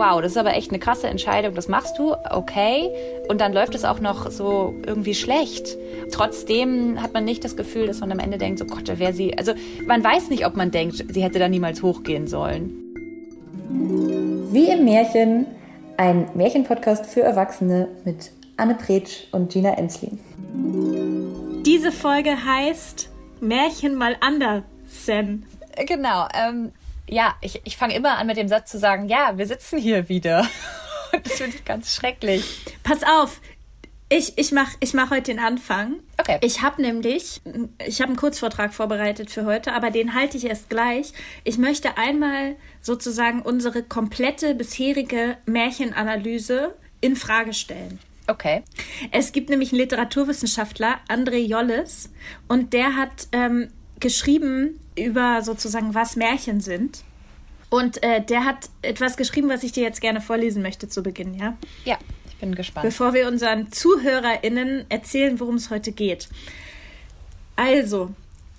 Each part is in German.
wow, das ist aber echt eine krasse Entscheidung, das machst du, okay. Und dann läuft es auch noch so irgendwie schlecht. Trotzdem hat man nicht das Gefühl, dass man am Ende denkt, so Gott, da wäre sie. Also man weiß nicht, ob man denkt, sie hätte da niemals hochgehen sollen. Wie im Märchen, ein Märchenpodcast für Erwachsene mit Anne Pretsch und Gina Enslin. Diese Folge heißt Märchen mal anders. Genau. Ähm, ja, ich, ich fange immer an mit dem Satz zu sagen, ja, wir sitzen hier wieder. das finde ich ganz schrecklich. Pass auf, ich, ich mache ich mach heute den Anfang. Okay. Ich habe nämlich, ich habe einen Kurzvortrag vorbereitet für heute, aber den halte ich erst gleich. Ich möchte einmal sozusagen unsere komplette bisherige Märchenanalyse in Frage stellen. Okay. Es gibt nämlich einen Literaturwissenschaftler, André Jolles, und der hat ähm, geschrieben über sozusagen, was Märchen sind. Und äh, der hat etwas geschrieben, was ich dir jetzt gerne vorlesen möchte zu Beginn, ja? Ja, ich bin gespannt. Bevor wir unseren ZuhörerInnen erzählen, worum es heute geht. Also,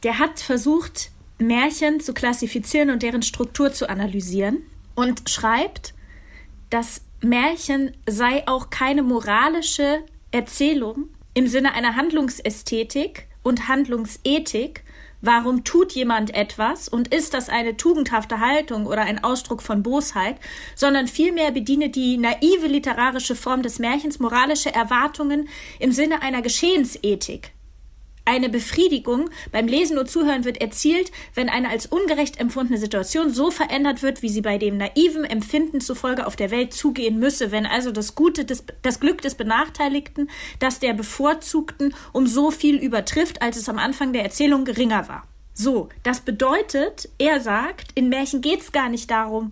der hat versucht, Märchen zu klassifizieren und deren Struktur zu analysieren und schreibt, dass Märchen sei auch keine moralische Erzählung im Sinne einer Handlungsästhetik und Handlungsethik, Warum tut jemand etwas und ist das eine tugendhafte Haltung oder ein Ausdruck von Bosheit, sondern vielmehr bediene die naive literarische Form des Märchens moralische Erwartungen im Sinne einer Geschehensethik. Eine Befriedigung beim Lesen und Zuhören wird erzielt, wenn eine als ungerecht empfundene Situation so verändert wird, wie sie bei dem naiven Empfinden zufolge auf der Welt zugehen müsse, wenn also das Gute des, das Glück des Benachteiligten, das der Bevorzugten um so viel übertrifft, als es am Anfang der Erzählung geringer war. So, das bedeutet, er sagt, in Märchen geht es gar nicht darum,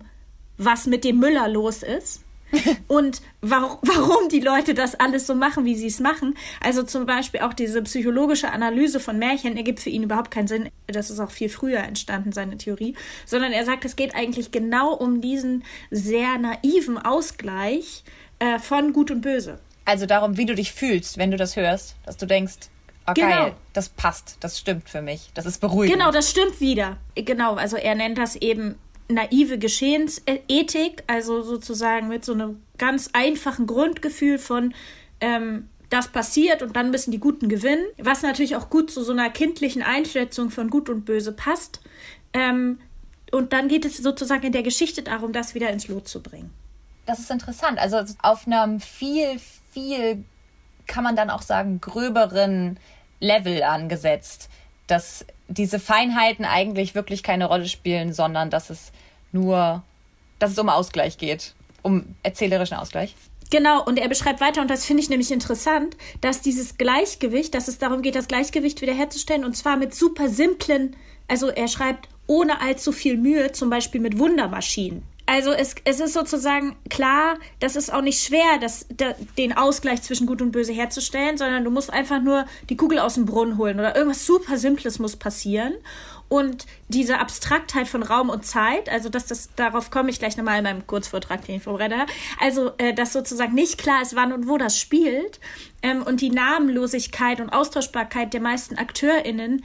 was mit dem Müller los ist, und warum, warum die Leute das alles so machen, wie sie es machen. Also zum Beispiel auch diese psychologische Analyse von Märchen ergibt für ihn überhaupt keinen Sinn. Das ist auch viel früher entstanden, seine Theorie. Sondern er sagt, es geht eigentlich genau um diesen sehr naiven Ausgleich äh, von Gut und Böse. Also darum, wie du dich fühlst, wenn du das hörst, dass du denkst, oh, genau. geil, das passt, das stimmt für mich, das ist beruhigend. Genau, das stimmt wieder. Genau, also er nennt das eben naive Geschehensethik, also sozusagen mit so einem ganz einfachen Grundgefühl von ähm, das passiert und dann müssen die Guten gewinnen, was natürlich auch gut zu so einer kindlichen Einschätzung von Gut und Böse passt. Ähm, und dann geht es sozusagen in der Geschichte darum, das wieder ins Lot zu bringen. Das ist interessant. Also auf einem viel, viel, kann man dann auch sagen, gröberen Level angesetzt, dass diese Feinheiten eigentlich wirklich keine Rolle spielen, sondern dass es nur, dass es um Ausgleich geht, um erzählerischen Ausgleich. Genau, und er beschreibt weiter, und das finde ich nämlich interessant, dass dieses Gleichgewicht, dass es darum geht, das Gleichgewicht wiederherzustellen, und zwar mit super simplen, also er schreibt ohne allzu viel Mühe, zum Beispiel mit Wundermaschinen. Also es, es ist sozusagen klar, das ist auch nicht schwer, das, da, den Ausgleich zwischen Gut und Böse herzustellen, sondern du musst einfach nur die Kugel aus dem Brunnen holen oder irgendwas super Simples muss passieren. Und diese Abstraktheit von Raum und Zeit, also dass das, darauf komme ich gleich nochmal in meinem Kurzvortrag, den ich vorbereitet habe, also äh, dass sozusagen nicht klar ist, wann und wo das spielt ähm, und die Namenlosigkeit und Austauschbarkeit der meisten AkteurInnen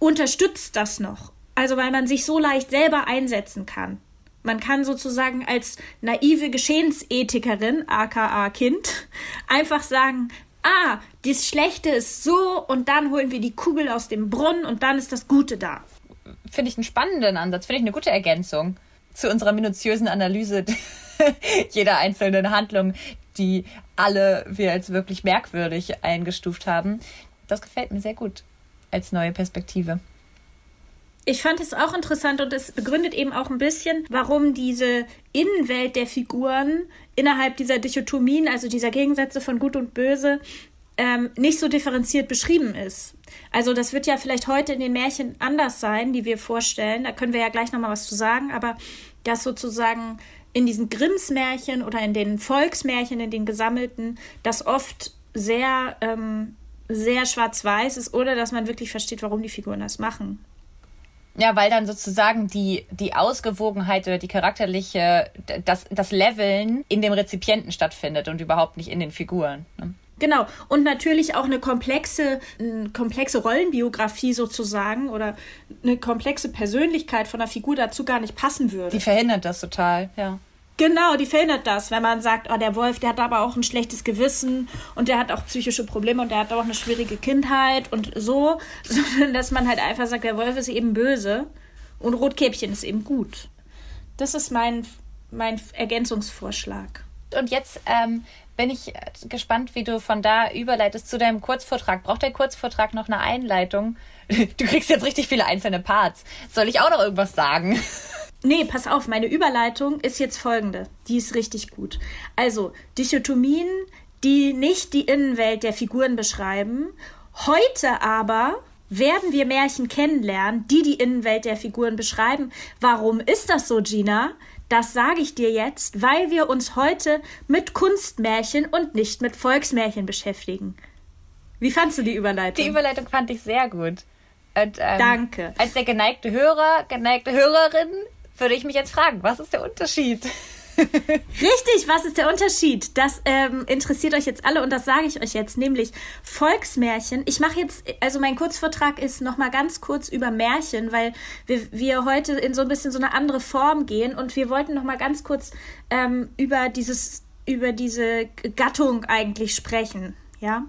unterstützt das noch. Also weil man sich so leicht selber einsetzen kann. Man kann sozusagen als naive Geschehensethikerin, aka Kind, einfach sagen, ah, das Schlechte ist so und dann holen wir die Kugel aus dem Brunnen und dann ist das Gute da. Finde ich einen spannenden Ansatz, finde ich eine gute Ergänzung zu unserer minutiösen Analyse jeder einzelnen Handlung, die alle wir als wirklich merkwürdig eingestuft haben. Das gefällt mir sehr gut als neue Perspektive ich fand es auch interessant und es begründet eben auch ein bisschen, warum diese Innenwelt der Figuren innerhalb dieser Dichotomien, also dieser Gegensätze von Gut und Böse, ähm, nicht so differenziert beschrieben ist. Also das wird ja vielleicht heute in den Märchen anders sein, die wir vorstellen. Da können wir ja gleich nochmal was zu sagen, aber dass sozusagen in diesen Grimms Märchen oder in den Volksmärchen, in den gesammelten, das oft sehr, ähm, sehr schwarz-weiß ist, oder dass man wirklich versteht, warum die Figuren das machen. Ja, weil dann sozusagen die, die Ausgewogenheit oder die charakterliche, das, das Leveln in dem Rezipienten stattfindet und überhaupt nicht in den Figuren. Ne? Genau. Und natürlich auch eine komplexe, eine komplexe Rollenbiografie sozusagen oder eine komplexe Persönlichkeit von der Figur dazu gar nicht passen würde. Die verhindert das total, ja. Genau, die verhindert das, wenn man sagt, oh, der Wolf, der hat aber auch ein schlechtes Gewissen und der hat auch psychische Probleme und der hat auch eine schwierige Kindheit und so, sondern dass man halt einfach sagt, der Wolf ist eben böse und Rotkäppchen ist eben gut. Das ist mein, mein Ergänzungsvorschlag. Und jetzt ähm, bin ich gespannt, wie du von da überleitest zu deinem Kurzvortrag. Braucht der Kurzvortrag noch eine Einleitung? Du kriegst jetzt richtig viele einzelne Parts. Soll ich auch noch irgendwas sagen? Nee, pass auf, meine Überleitung ist jetzt folgende. Die ist richtig gut. Also, Dichotomien, die nicht die Innenwelt der Figuren beschreiben. Heute aber werden wir Märchen kennenlernen, die die Innenwelt der Figuren beschreiben. Warum ist das so, Gina? Das sage ich dir jetzt, weil wir uns heute mit Kunstmärchen und nicht mit Volksmärchen beschäftigen. Wie fandst du die Überleitung? Die Überleitung fand ich sehr gut. Und, ähm, Danke. Als der geneigte Hörer, geneigte Hörerin würde ich mich jetzt fragen, was ist der Unterschied? Richtig, was ist der Unterschied? Das ähm, interessiert euch jetzt alle und das sage ich euch jetzt, nämlich Volksmärchen. Ich mache jetzt, also mein Kurzvortrag ist nochmal ganz kurz über Märchen, weil wir, wir heute in so ein bisschen so eine andere Form gehen und wir wollten nochmal ganz kurz ähm, über dieses, über diese Gattung eigentlich sprechen. Ja,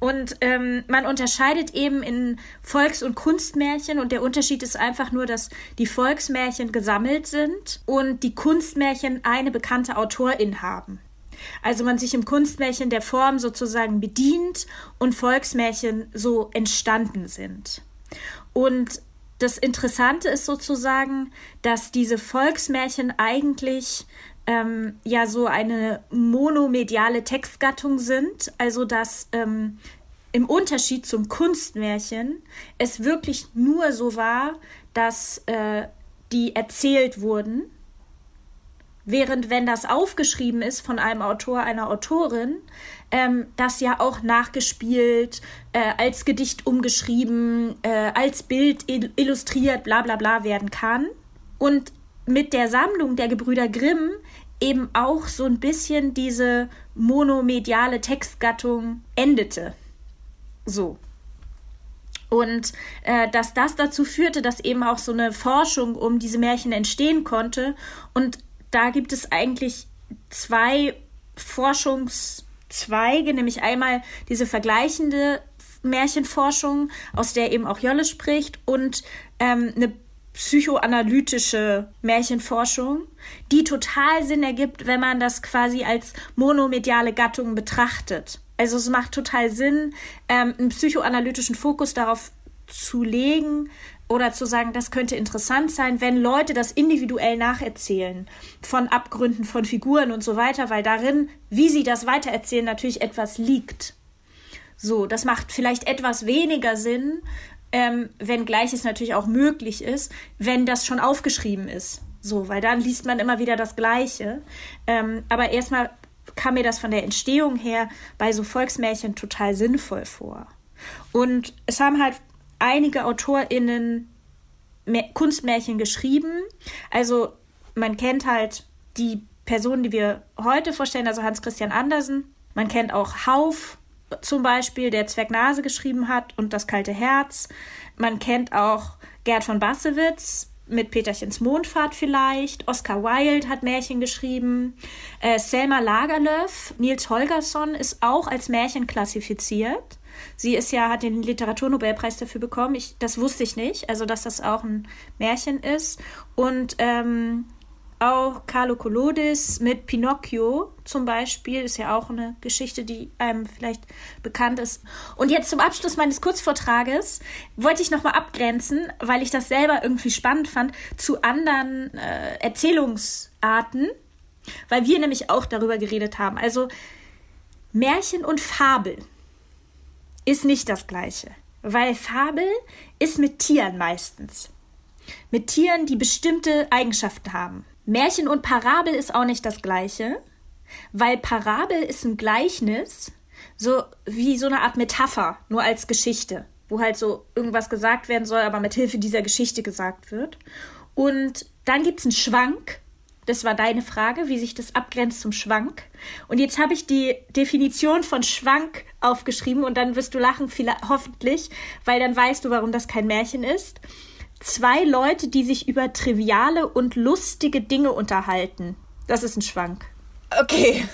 und ähm, man unterscheidet eben in Volks- und Kunstmärchen und der Unterschied ist einfach nur, dass die Volksmärchen gesammelt sind und die Kunstmärchen eine bekannte Autorin haben. Also man sich im Kunstmärchen der Form sozusagen bedient und Volksmärchen so entstanden sind. Und das Interessante ist sozusagen, dass diese Volksmärchen eigentlich ähm, ja so eine monomediale Textgattung sind, also dass ähm, im Unterschied zum Kunstmärchen es wirklich nur so war, dass äh, die erzählt wurden, während wenn das aufgeschrieben ist von einem Autor, einer Autorin, ähm, das ja auch nachgespielt, äh, als Gedicht umgeschrieben, äh, als Bild illustriert, bla bla bla werden kann. Und mit der Sammlung der Gebrüder Grimm eben auch so ein bisschen diese monomediale Textgattung endete. So. Und äh, dass das dazu führte, dass eben auch so eine Forschung um diese Märchen entstehen konnte. Und da gibt es eigentlich zwei Forschungszweige, nämlich einmal diese vergleichende Märchenforschung, aus der eben auch Jolle spricht, und ähm, eine psychoanalytische Märchenforschung, die total Sinn ergibt, wenn man das quasi als monomediale Gattung betrachtet. Also es macht total Sinn, ähm, einen psychoanalytischen Fokus darauf zu legen oder zu sagen, das könnte interessant sein, wenn Leute das individuell nacherzählen von Abgründen, von Figuren und so weiter, weil darin, wie sie das weitererzählen, natürlich etwas liegt. So, das macht vielleicht etwas weniger Sinn, ähm, wenngleich es natürlich auch möglich ist, wenn das schon aufgeschrieben ist. So, weil dann liest man immer wieder das Gleiche. Ähm, aber erstmal kam mir das von der Entstehung her bei so Volksmärchen total sinnvoll vor. Und es haben halt einige AutorInnen Kunstmärchen geschrieben. Also man kennt halt die Personen, die wir heute vorstellen, also Hans Christian Andersen. Man kennt auch Hauf, zum Beispiel, der Zwecknase geschrieben hat und das kalte Herz. Man kennt auch Gerd von Bassewitz mit Peterchens Mondfahrt vielleicht. Oscar Wilde hat Märchen geschrieben. Äh, Selma Lagerlöf, Nils Holgersson ist auch als Märchen klassifiziert. Sie ist ja, hat den Literaturnobelpreis dafür bekommen. Ich, das wusste ich nicht, also dass das auch ein Märchen ist. Und ähm, auch Carlo Collodis mit Pinocchio zum Beispiel ist ja auch eine Geschichte, die einem vielleicht bekannt ist. Und jetzt zum Abschluss meines Kurzvortrages wollte ich nochmal abgrenzen, weil ich das selber irgendwie spannend fand, zu anderen äh, Erzählungsarten, weil wir nämlich auch darüber geredet haben. Also Märchen und Fabel ist nicht das gleiche, weil Fabel ist mit Tieren meistens. Mit Tieren, die bestimmte Eigenschaften haben. Märchen und Parabel ist auch nicht das gleiche, weil Parabel ist ein Gleichnis, so wie so eine Art Metapher, nur als Geschichte, wo halt so irgendwas gesagt werden soll, aber mit Hilfe dieser Geschichte gesagt wird. Und dann gibt es einen Schwank. Das war deine Frage, wie sich das abgrenzt zum Schwank. Und jetzt habe ich die Definition von Schwank aufgeschrieben und dann wirst du lachen, hoffentlich, weil dann weißt du, warum das kein Märchen ist zwei Leute, die sich über triviale und lustige Dinge unterhalten. Das ist ein Schwank. Okay.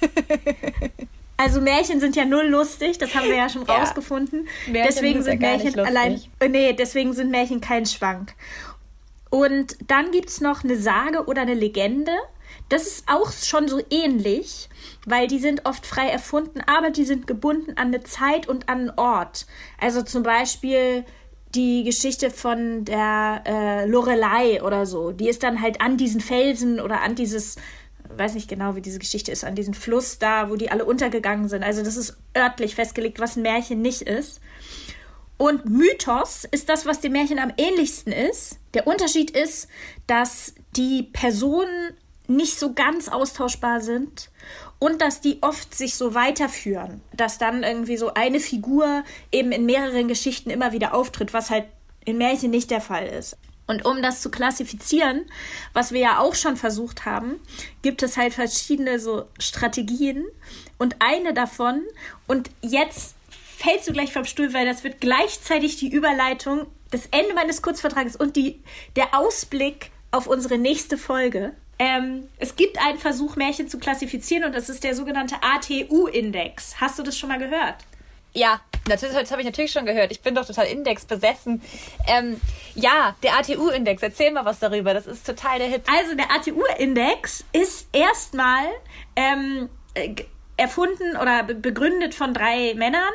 Also Märchen sind ja null lustig, das haben wir ja schon ja. rausgefunden. Märchen deswegen sind, sind Märchen allein. Nee, deswegen sind Märchen kein Schwank. Und dann gibt es noch eine Sage oder eine Legende. Das ist auch schon so ähnlich, weil die sind oft frei erfunden, aber die sind gebunden an eine Zeit und an einen Ort. Also zum Beispiel die Geschichte von der äh, Lorelei oder so. Die ist dann halt an diesen Felsen oder an dieses, weiß nicht genau, wie diese Geschichte ist, an diesen Fluss da, wo die alle untergegangen sind. Also das ist örtlich festgelegt, was ein Märchen nicht ist. Und Mythos ist das, was dem Märchen am ähnlichsten ist. Der Unterschied ist, dass die Personen nicht so ganz austauschbar sind und dass die oft sich so weiterführen, dass dann irgendwie so eine Figur eben in mehreren Geschichten immer wieder auftritt, was halt in Märchen nicht der Fall ist. Und um das zu klassifizieren, was wir ja auch schon versucht haben, gibt es halt verschiedene so Strategien und eine davon und jetzt fällst du gleich vom Stuhl, weil das wird gleichzeitig die Überleitung, das Ende meines Kurzvertrages und die, der Ausblick auf unsere nächste Folge. Ähm, es gibt einen Versuch, Märchen zu klassifizieren und das ist der sogenannte ATU-Index. Hast du das schon mal gehört? Ja, natürlich, das habe ich natürlich schon gehört. Ich bin doch total indexbesessen. Ähm, ja, der ATU-Index, erzähl mal was darüber. Das ist total der Hit. Also der ATU-Index ist erstmal ähm, äh, erfunden oder begründet von drei Männern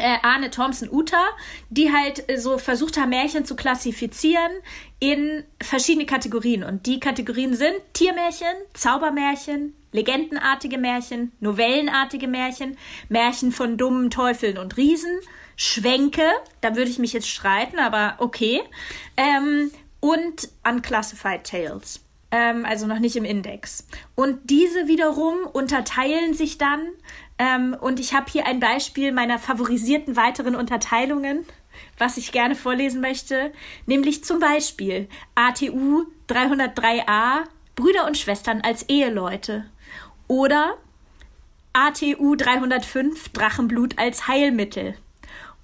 äh, Arne Thompson Uta, die halt äh, so versucht haben, Märchen zu klassifizieren in verschiedene Kategorien. Und die Kategorien sind Tiermärchen, Zaubermärchen, legendenartige Märchen, novellenartige Märchen, Märchen von dummen Teufeln und Riesen, Schwänke, da würde ich mich jetzt streiten, aber okay, ähm, und Unclassified Tales. Ähm, also noch nicht im Index. Und diese wiederum unterteilen sich dann ähm, und ich habe hier ein Beispiel meiner favorisierten weiteren Unterteilungen, was ich gerne vorlesen möchte, nämlich zum Beispiel ATU 303a Brüder und Schwestern als Eheleute oder ATU 305 Drachenblut als Heilmittel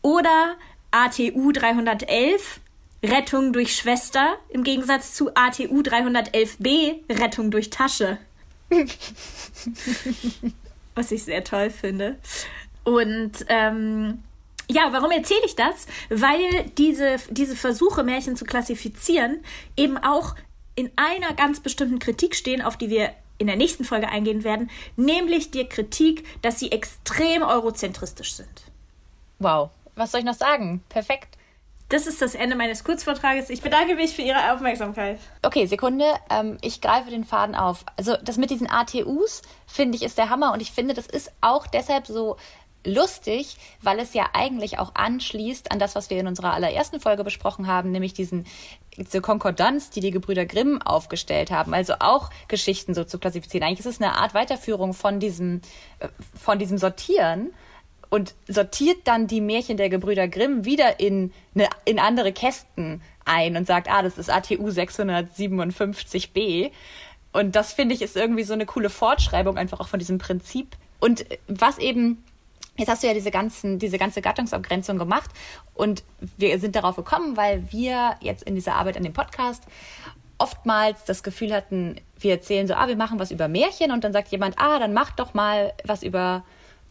oder ATU 311 Rettung durch Schwester im Gegensatz zu ATU 311b Rettung durch Tasche. was ich sehr toll finde. Und ähm, ja, warum erzähle ich das? Weil diese, diese Versuche, Märchen zu klassifizieren, eben auch in einer ganz bestimmten Kritik stehen, auf die wir in der nächsten Folge eingehen werden, nämlich die Kritik, dass sie extrem eurozentristisch sind. Wow, was soll ich noch sagen? Perfekt. Das ist das Ende meines Kurzvortrages. Ich bedanke mich für Ihre Aufmerksamkeit. Okay, Sekunde. Ähm, ich greife den Faden auf. Also das mit diesen ATUs finde ich ist der Hammer und ich finde, das ist auch deshalb so lustig, weil es ja eigentlich auch anschließt an das, was wir in unserer allerersten Folge besprochen haben, nämlich diesen diese Konkordanz, die die Gebrüder Grimm aufgestellt haben, also auch Geschichten so zu klassifizieren. Eigentlich ist es eine Art Weiterführung von diesem, äh, von diesem Sortieren und sortiert dann die Märchen der Gebrüder Grimm wieder in, eine, in andere Kästen ein und sagt, ah, das ist ATU 657b. Und das finde ich ist irgendwie so eine coole Fortschreibung einfach auch von diesem Prinzip. Und was eben, jetzt hast du ja diese ganzen, diese ganze Gattungsabgrenzung gemacht und wir sind darauf gekommen, weil wir jetzt in dieser Arbeit an dem Podcast oftmals das Gefühl hatten, wir erzählen so, ah, wir machen was über Märchen und dann sagt jemand, ah, dann mach doch mal was über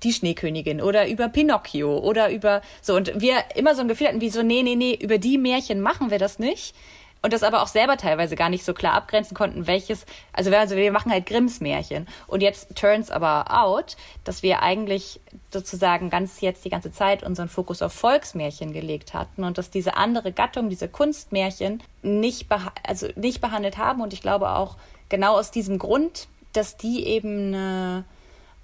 die Schneekönigin oder über Pinocchio oder über so. Und wir immer so ein Gefühl hatten wie so nee nee nee über die Märchen machen wir das nicht. Und das aber auch selber teilweise gar nicht so klar abgrenzen konnten welches also also wir machen halt Grimms Märchen. Und jetzt turns aber out dass wir eigentlich sozusagen ganz jetzt die ganze Zeit unseren Fokus auf Volksmärchen gelegt hatten und dass diese andere Gattung diese Kunstmärchen nicht also nicht behandelt haben. Und ich glaube auch genau aus diesem Grund dass die eben eine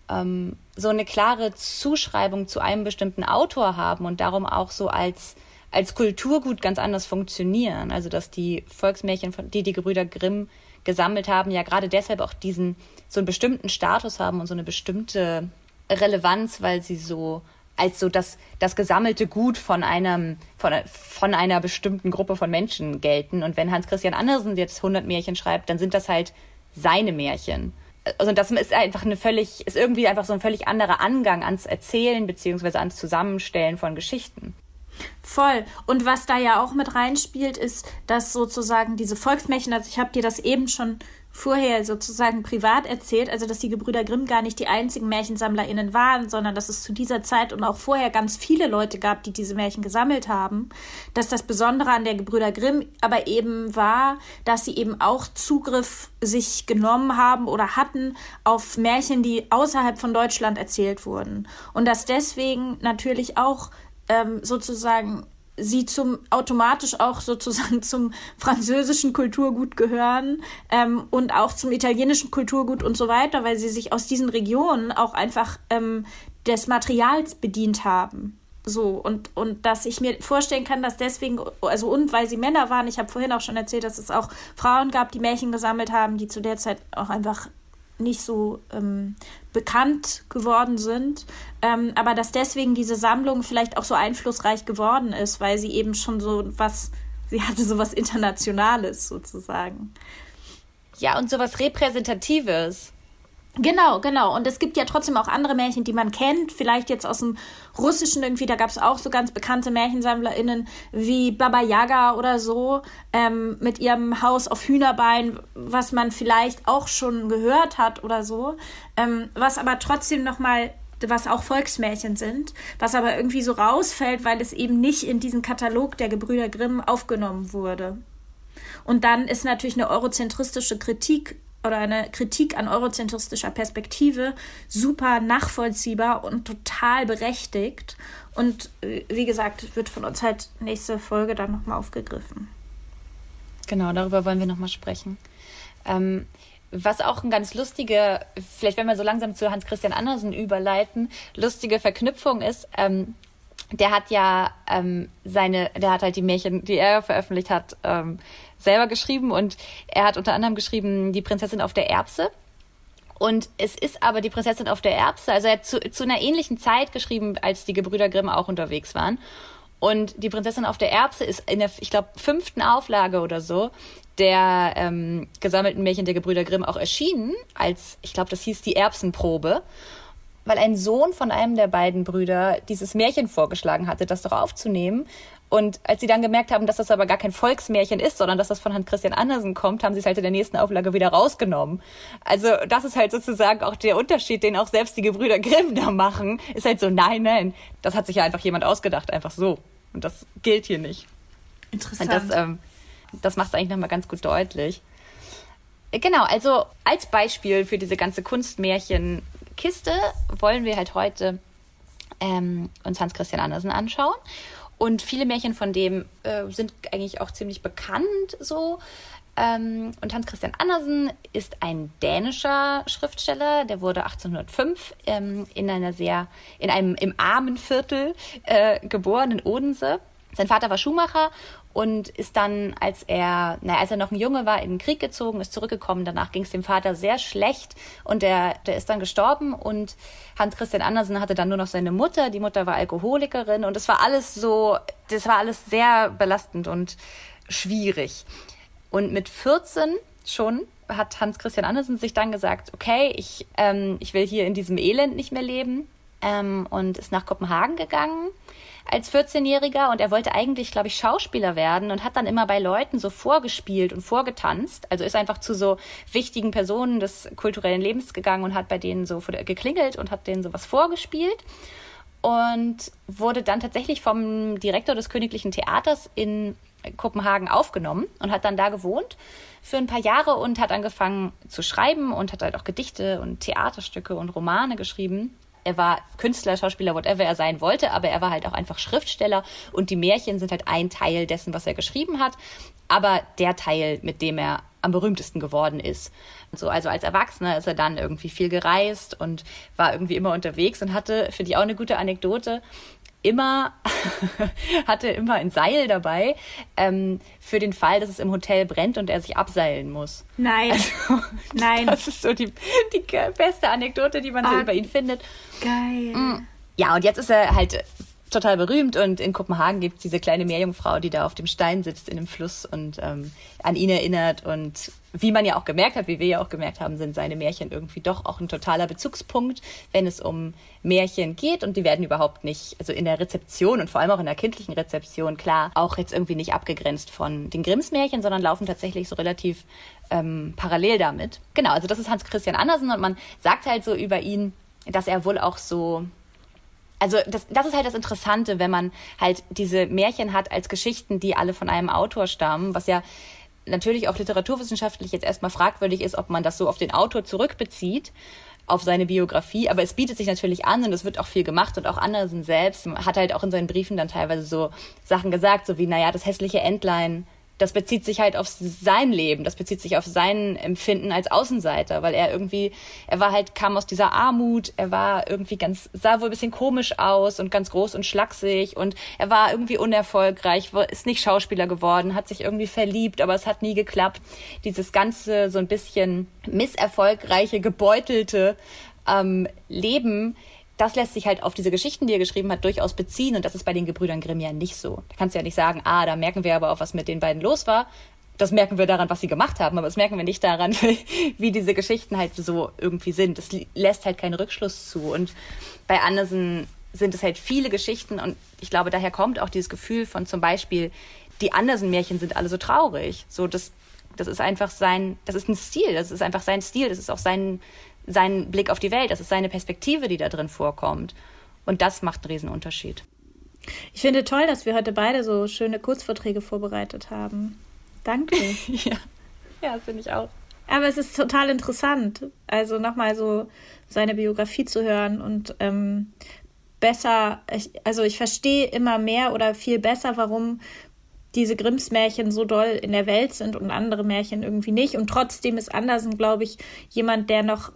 ähm, so eine klare Zuschreibung zu einem bestimmten Autor haben und darum auch so als als Kulturgut ganz anders funktionieren. Also dass die Volksmärchen, die die Gebrüder Grimm gesammelt haben, ja gerade deshalb auch diesen so einen bestimmten Status haben und so eine bestimmte Relevanz, weil sie so als so das, das gesammelte Gut von einem, von, von einer bestimmten Gruppe von Menschen gelten. Und wenn Hans Christian Andersen jetzt 100 Märchen schreibt, dann sind das halt seine Märchen also das ist einfach eine völlig, ist irgendwie einfach so ein völlig anderer Angang ans Erzählen beziehungsweise ans Zusammenstellen von Geschichten. Voll. Und was da ja auch mit reinspielt, ist, dass sozusagen diese Volksmärchen, also ich habe dir das eben schon vorher sozusagen privat erzählt, also dass die Gebrüder Grimm gar nicht die einzigen MärchensammlerInnen waren, sondern dass es zu dieser Zeit und auch vorher ganz viele Leute gab, die diese Märchen gesammelt haben. Dass das Besondere an der Gebrüder Grimm aber eben war, dass sie eben auch Zugriff sich genommen haben oder hatten auf Märchen, die außerhalb von Deutschland erzählt wurden. Und dass deswegen natürlich auch ähm, sozusagen sie zum automatisch auch sozusagen zum französischen Kulturgut gehören ähm, und auch zum italienischen Kulturgut und so weiter, weil sie sich aus diesen Regionen auch einfach ähm, des Materials bedient haben. So, und, und dass ich mir vorstellen kann, dass deswegen, also und weil sie Männer waren, ich habe vorhin auch schon erzählt, dass es auch Frauen gab, die Märchen gesammelt haben, die zu der Zeit auch einfach nicht so ähm, bekannt geworden sind, ähm, aber dass deswegen diese Sammlung vielleicht auch so einflussreich geworden ist, weil sie eben schon so was, sie hatte so was Internationales sozusagen. Ja, und so was Repräsentatives. Genau, genau. Und es gibt ja trotzdem auch andere Märchen, die man kennt. Vielleicht jetzt aus dem Russischen irgendwie, da gab es auch so ganz bekannte MärchensammlerInnen wie Baba Yaga oder so, ähm, mit ihrem Haus auf Hühnerbein, was man vielleicht auch schon gehört hat oder so. Ähm, was aber trotzdem nochmal was auch Volksmärchen sind, was aber irgendwie so rausfällt, weil es eben nicht in diesen Katalog der Gebrüder Grimm aufgenommen wurde. Und dann ist natürlich eine eurozentristische Kritik oder eine Kritik an eurozentristischer Perspektive super nachvollziehbar und total berechtigt. Und äh, wie gesagt, wird von uns halt nächste Folge dann nochmal aufgegriffen. Genau, darüber wollen wir nochmal sprechen. Ähm, was auch ein ganz lustige, vielleicht wenn wir so langsam zu Hans Christian Andersen überleiten, lustige Verknüpfung ist, ähm, der hat ja ähm, seine, der hat halt die Märchen, die er veröffentlicht hat, ähm, selber geschrieben und er hat unter anderem geschrieben Die Prinzessin auf der Erbse. Und es ist aber die Prinzessin auf der Erbse, also er hat zu, zu einer ähnlichen Zeit geschrieben, als die Gebrüder Grimm auch unterwegs waren. Und die Prinzessin auf der Erbse ist in der, ich glaube, fünften Auflage oder so der ähm, gesammelten Märchen der Gebrüder Grimm auch erschienen, als, ich glaube, das hieß die Erbsenprobe weil ein Sohn von einem der beiden Brüder dieses Märchen vorgeschlagen hatte, das doch aufzunehmen. Und als sie dann gemerkt haben, dass das aber gar kein Volksmärchen ist, sondern dass das von Hans Christian Andersen kommt, haben sie es halt in der nächsten Auflage wieder rausgenommen. Also das ist halt sozusagen auch der Unterschied, den auch selbst die Gebrüder Grimm da machen. Ist halt so, nein, nein, das hat sich ja einfach jemand ausgedacht, einfach so. Und das gilt hier nicht. Interessant. Und das, ähm, das macht es eigentlich nochmal ganz gut deutlich. Genau, also als Beispiel für diese ganze Kunstmärchenkiste wollen wir halt heute ähm, uns Hans Christian Andersen anschauen. Und viele Märchen von dem äh, sind eigentlich auch ziemlich bekannt so. Ähm, und Hans Christian Andersen ist ein dänischer Schriftsteller, der wurde 1805 ähm, in einer sehr, in einem im armen Viertel äh, geboren in Odense. Sein Vater war Schuhmacher und ist dann, als er, na, als er noch ein Junge war, in den Krieg gezogen, ist zurückgekommen. Danach ging es dem Vater sehr schlecht und der, der ist dann gestorben und Hans Christian Andersen hatte dann nur noch seine Mutter. Die Mutter war Alkoholikerin und es war alles so, das war alles sehr belastend und schwierig. Und mit 14 schon hat Hans Christian Andersen sich dann gesagt, okay, ich, ähm, ich will hier in diesem Elend nicht mehr leben ähm, und ist nach Kopenhagen gegangen als 14-Jähriger und er wollte eigentlich, glaube ich, Schauspieler werden und hat dann immer bei Leuten so vorgespielt und vorgetanzt. Also ist einfach zu so wichtigen Personen des kulturellen Lebens gegangen und hat bei denen so geklingelt und hat denen sowas vorgespielt und wurde dann tatsächlich vom Direktor des Königlichen Theaters in Kopenhagen aufgenommen und hat dann da gewohnt für ein paar Jahre und hat angefangen zu schreiben und hat halt auch Gedichte und Theaterstücke und Romane geschrieben er war Künstler, Schauspieler, whatever er sein wollte, aber er war halt auch einfach Schriftsteller und die Märchen sind halt ein Teil dessen, was er geschrieben hat, aber der Teil, mit dem er am berühmtesten geworden ist. So, also als Erwachsener ist er dann irgendwie viel gereist und war irgendwie immer unterwegs und hatte, finde ich auch eine gute Anekdote, immer, hatte immer ein Seil dabei, ähm, für den Fall, dass es im Hotel brennt und er sich abseilen muss. Nein. Also, Nein. Das ist so die, die beste Anekdote, die man ah, so über ihn findet. Geil. Mm. Ja, und jetzt ist er halt total berühmt und in Kopenhagen gibt es diese kleine Meerjungfrau, die da auf dem Stein sitzt in dem Fluss und ähm, an ihn erinnert. Und wie man ja auch gemerkt hat, wie wir ja auch gemerkt haben, sind seine Märchen irgendwie doch auch ein totaler Bezugspunkt, wenn es um Märchen geht. Und die werden überhaupt nicht, also in der Rezeption und vor allem auch in der kindlichen Rezeption, klar, auch jetzt irgendwie nicht abgegrenzt von den Grimms Märchen, sondern laufen tatsächlich so relativ ähm, parallel damit. Genau, also das ist Hans Christian Andersen und man sagt halt so über ihn, dass er wohl auch so also das, das ist halt das Interessante, wenn man halt diese Märchen hat als Geschichten, die alle von einem Autor stammen, was ja natürlich auch literaturwissenschaftlich jetzt erstmal fragwürdig ist, ob man das so auf den Autor zurückbezieht auf seine Biografie, aber es bietet sich natürlich an und es wird auch viel gemacht und auch Andersen selbst hat halt auch in seinen Briefen dann teilweise so Sachen gesagt, so wie, naja, das hässliche Entlein das bezieht sich halt auf sein Leben, das bezieht sich auf sein Empfinden als Außenseiter, weil er irgendwie, er war halt, kam aus dieser Armut, er war irgendwie ganz, sah wohl ein bisschen komisch aus und ganz groß und schlaksig und er war irgendwie unerfolgreich, ist nicht Schauspieler geworden, hat sich irgendwie verliebt, aber es hat nie geklappt. Dieses ganze so ein bisschen misserfolgreiche, gebeutelte ähm, Leben, das lässt sich halt auf diese Geschichten, die er geschrieben hat, durchaus beziehen. Und das ist bei den Gebrüdern Grimm ja nicht so. Da kannst du ja nicht sagen, ah, da merken wir aber auch, was mit den beiden los war. Das merken wir daran, was sie gemacht haben, aber das merken wir nicht daran, wie diese Geschichten halt so irgendwie sind. Das lässt halt keinen Rückschluss zu. Und bei Andersen sind es halt viele Geschichten und ich glaube, daher kommt auch dieses Gefühl von zum Beispiel, die Andersen-Märchen sind alle so traurig. So, das, das ist einfach sein, das ist ein Stil, das ist einfach sein Stil, das ist auch sein, sein Blick auf die Welt, das ist seine Perspektive, die da drin vorkommt. Und das macht einen Riesenunterschied. Ich finde toll, dass wir heute beide so schöne Kurzvorträge vorbereitet haben. Danke. ja, ja finde ich auch. Aber es ist total interessant, also nochmal so seine Biografie zu hören und ähm, besser, ich, also ich verstehe immer mehr oder viel besser, warum diese Grimms Märchen so doll in der Welt sind und andere Märchen irgendwie nicht. Und trotzdem ist Andersen, glaube ich, jemand, der noch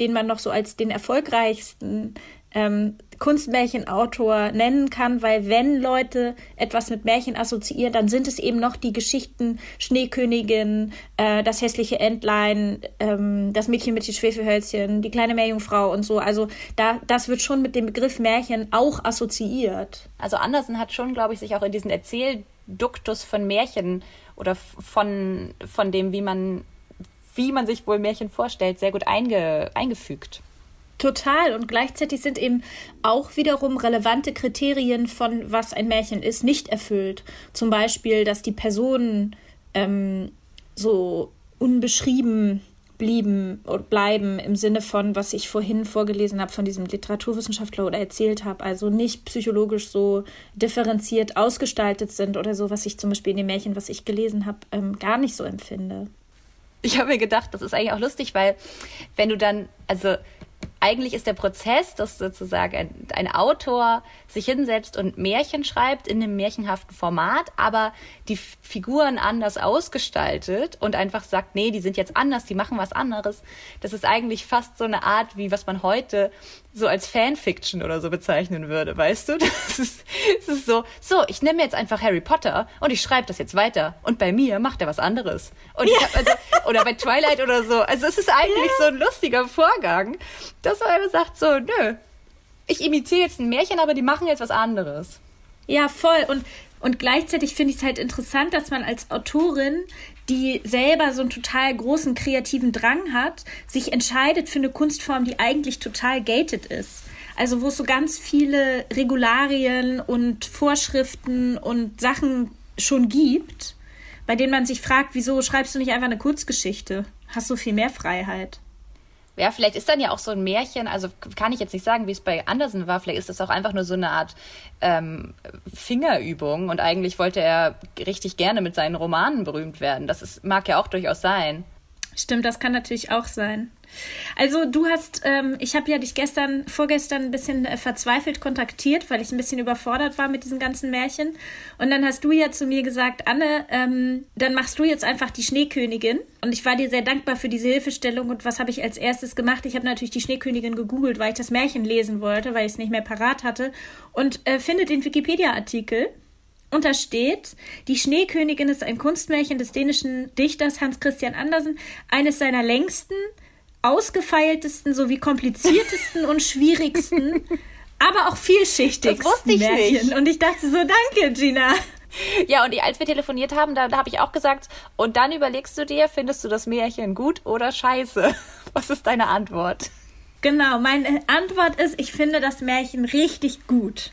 den man noch so als den erfolgreichsten ähm, Kunstmärchenautor nennen kann, weil wenn Leute etwas mit Märchen assoziieren, dann sind es eben noch die Geschichten Schneekönigin, äh, das hässliche Entlein, ähm, das Mädchen mit den Schwefelhölzchen, die kleine Meerjungfrau und so. Also da, das wird schon mit dem Begriff Märchen auch assoziiert. Also Andersen hat schon, glaube ich, sich auch in diesen Erzählduktus von Märchen oder von, von dem, wie man wie man sich wohl Märchen vorstellt, sehr gut einge, eingefügt. Total. Und gleichzeitig sind eben auch wiederum relevante Kriterien von, was ein Märchen ist, nicht erfüllt. Zum Beispiel, dass die Personen ähm, so unbeschrieben blieben oder bleiben im Sinne von, was ich vorhin vorgelesen habe von diesem Literaturwissenschaftler oder erzählt habe, also nicht psychologisch so differenziert ausgestaltet sind oder so, was ich zum Beispiel in dem Märchen, was ich gelesen habe, ähm, gar nicht so empfinde ich habe mir gedacht, das ist eigentlich auch lustig, weil wenn du dann, also eigentlich ist der Prozess, dass sozusagen ein, ein, Autor sich hinsetzt und Märchen schreibt in einem märchenhaften Format, aber die Figuren anders ausgestaltet und einfach sagt, nee, die sind jetzt anders, die machen was anderes. Das ist eigentlich fast so eine Art, wie was man heute so als Fanfiction oder so bezeichnen würde, weißt du? Das ist, das ist so, so, ich nehme jetzt einfach Harry Potter und ich schreibe das jetzt weiter. Und bei mir macht er was anderes. Und ja. also, oder bei Twilight oder so. Also es ist eigentlich ja. so ein lustiger Vorgang, dass man einfach sagt, so, nö, ich imitiere jetzt ein Märchen, aber die machen jetzt was anderes. Ja, voll. Und, und gleichzeitig finde ich es halt interessant, dass man als Autorin die selber so einen total großen kreativen Drang hat, sich entscheidet für eine Kunstform, die eigentlich total gated ist. Also wo es so ganz viele Regularien und Vorschriften und Sachen schon gibt, bei denen man sich fragt, wieso schreibst du nicht einfach eine Kurzgeschichte? Hast du viel mehr Freiheit? Ja, vielleicht ist dann ja auch so ein Märchen, also kann ich jetzt nicht sagen, wie es bei Andersen war, vielleicht ist das auch einfach nur so eine Art ähm, Fingerübung und eigentlich wollte er richtig gerne mit seinen Romanen berühmt werden. Das ist, mag ja auch durchaus sein. Stimmt, das kann natürlich auch sein. Also du hast, ähm, ich habe ja dich gestern, vorgestern ein bisschen äh, verzweifelt kontaktiert, weil ich ein bisschen überfordert war mit diesen ganzen Märchen. Und dann hast du ja zu mir gesagt, Anne, ähm, dann machst du jetzt einfach die Schneekönigin. Und ich war dir sehr dankbar für diese Hilfestellung. Und was habe ich als erstes gemacht? Ich habe natürlich die Schneekönigin gegoogelt, weil ich das Märchen lesen wollte, weil ich es nicht mehr parat hatte. Und äh, finde den Wikipedia-Artikel. Und da steht, die Schneekönigin ist ein Kunstmärchen des dänischen Dichters Hans Christian Andersen, eines seiner längsten, ausgefeiltesten sowie kompliziertesten und schwierigsten aber auch vielschichtig. Das wusste ich Märchen. nicht. Und ich dachte so, danke, Gina. Ja, und als wir telefoniert haben, da, da habe ich auch gesagt, und dann überlegst du dir, findest du das Märchen gut oder scheiße? Was ist deine Antwort? Genau, meine Antwort ist, ich finde das Märchen richtig gut.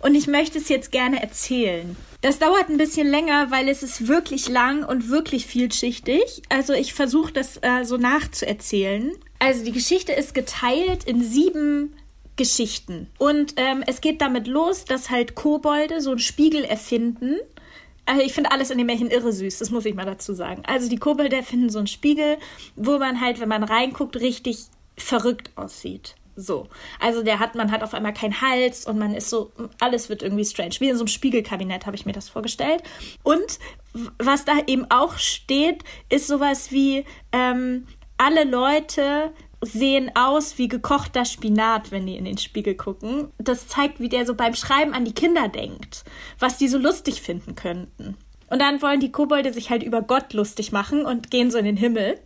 Und ich möchte es jetzt gerne erzählen. Das dauert ein bisschen länger, weil es ist wirklich lang und wirklich vielschichtig. Also ich versuche das äh, so nachzuerzählen. Also die Geschichte ist geteilt in sieben Geschichten. Und ähm, es geht damit los, dass halt Kobolde so einen Spiegel erfinden. Also ich finde alles in den Märchen irre süß, das muss ich mal dazu sagen. Also die Kobolde erfinden so einen Spiegel, wo man halt, wenn man reinguckt, richtig verrückt aussieht. So. Also der hat, man hat auf einmal keinen Hals und man ist so, alles wird irgendwie strange. Wie in so einem Spiegelkabinett habe ich mir das vorgestellt. Und was da eben auch steht, ist sowas wie, ähm, alle Leute sehen aus wie gekochter Spinat, wenn die in den Spiegel gucken. Das zeigt, wie der so beim Schreiben an die Kinder denkt, was die so lustig finden könnten. Und dann wollen die Kobolde sich halt über Gott lustig machen und gehen so in den Himmel.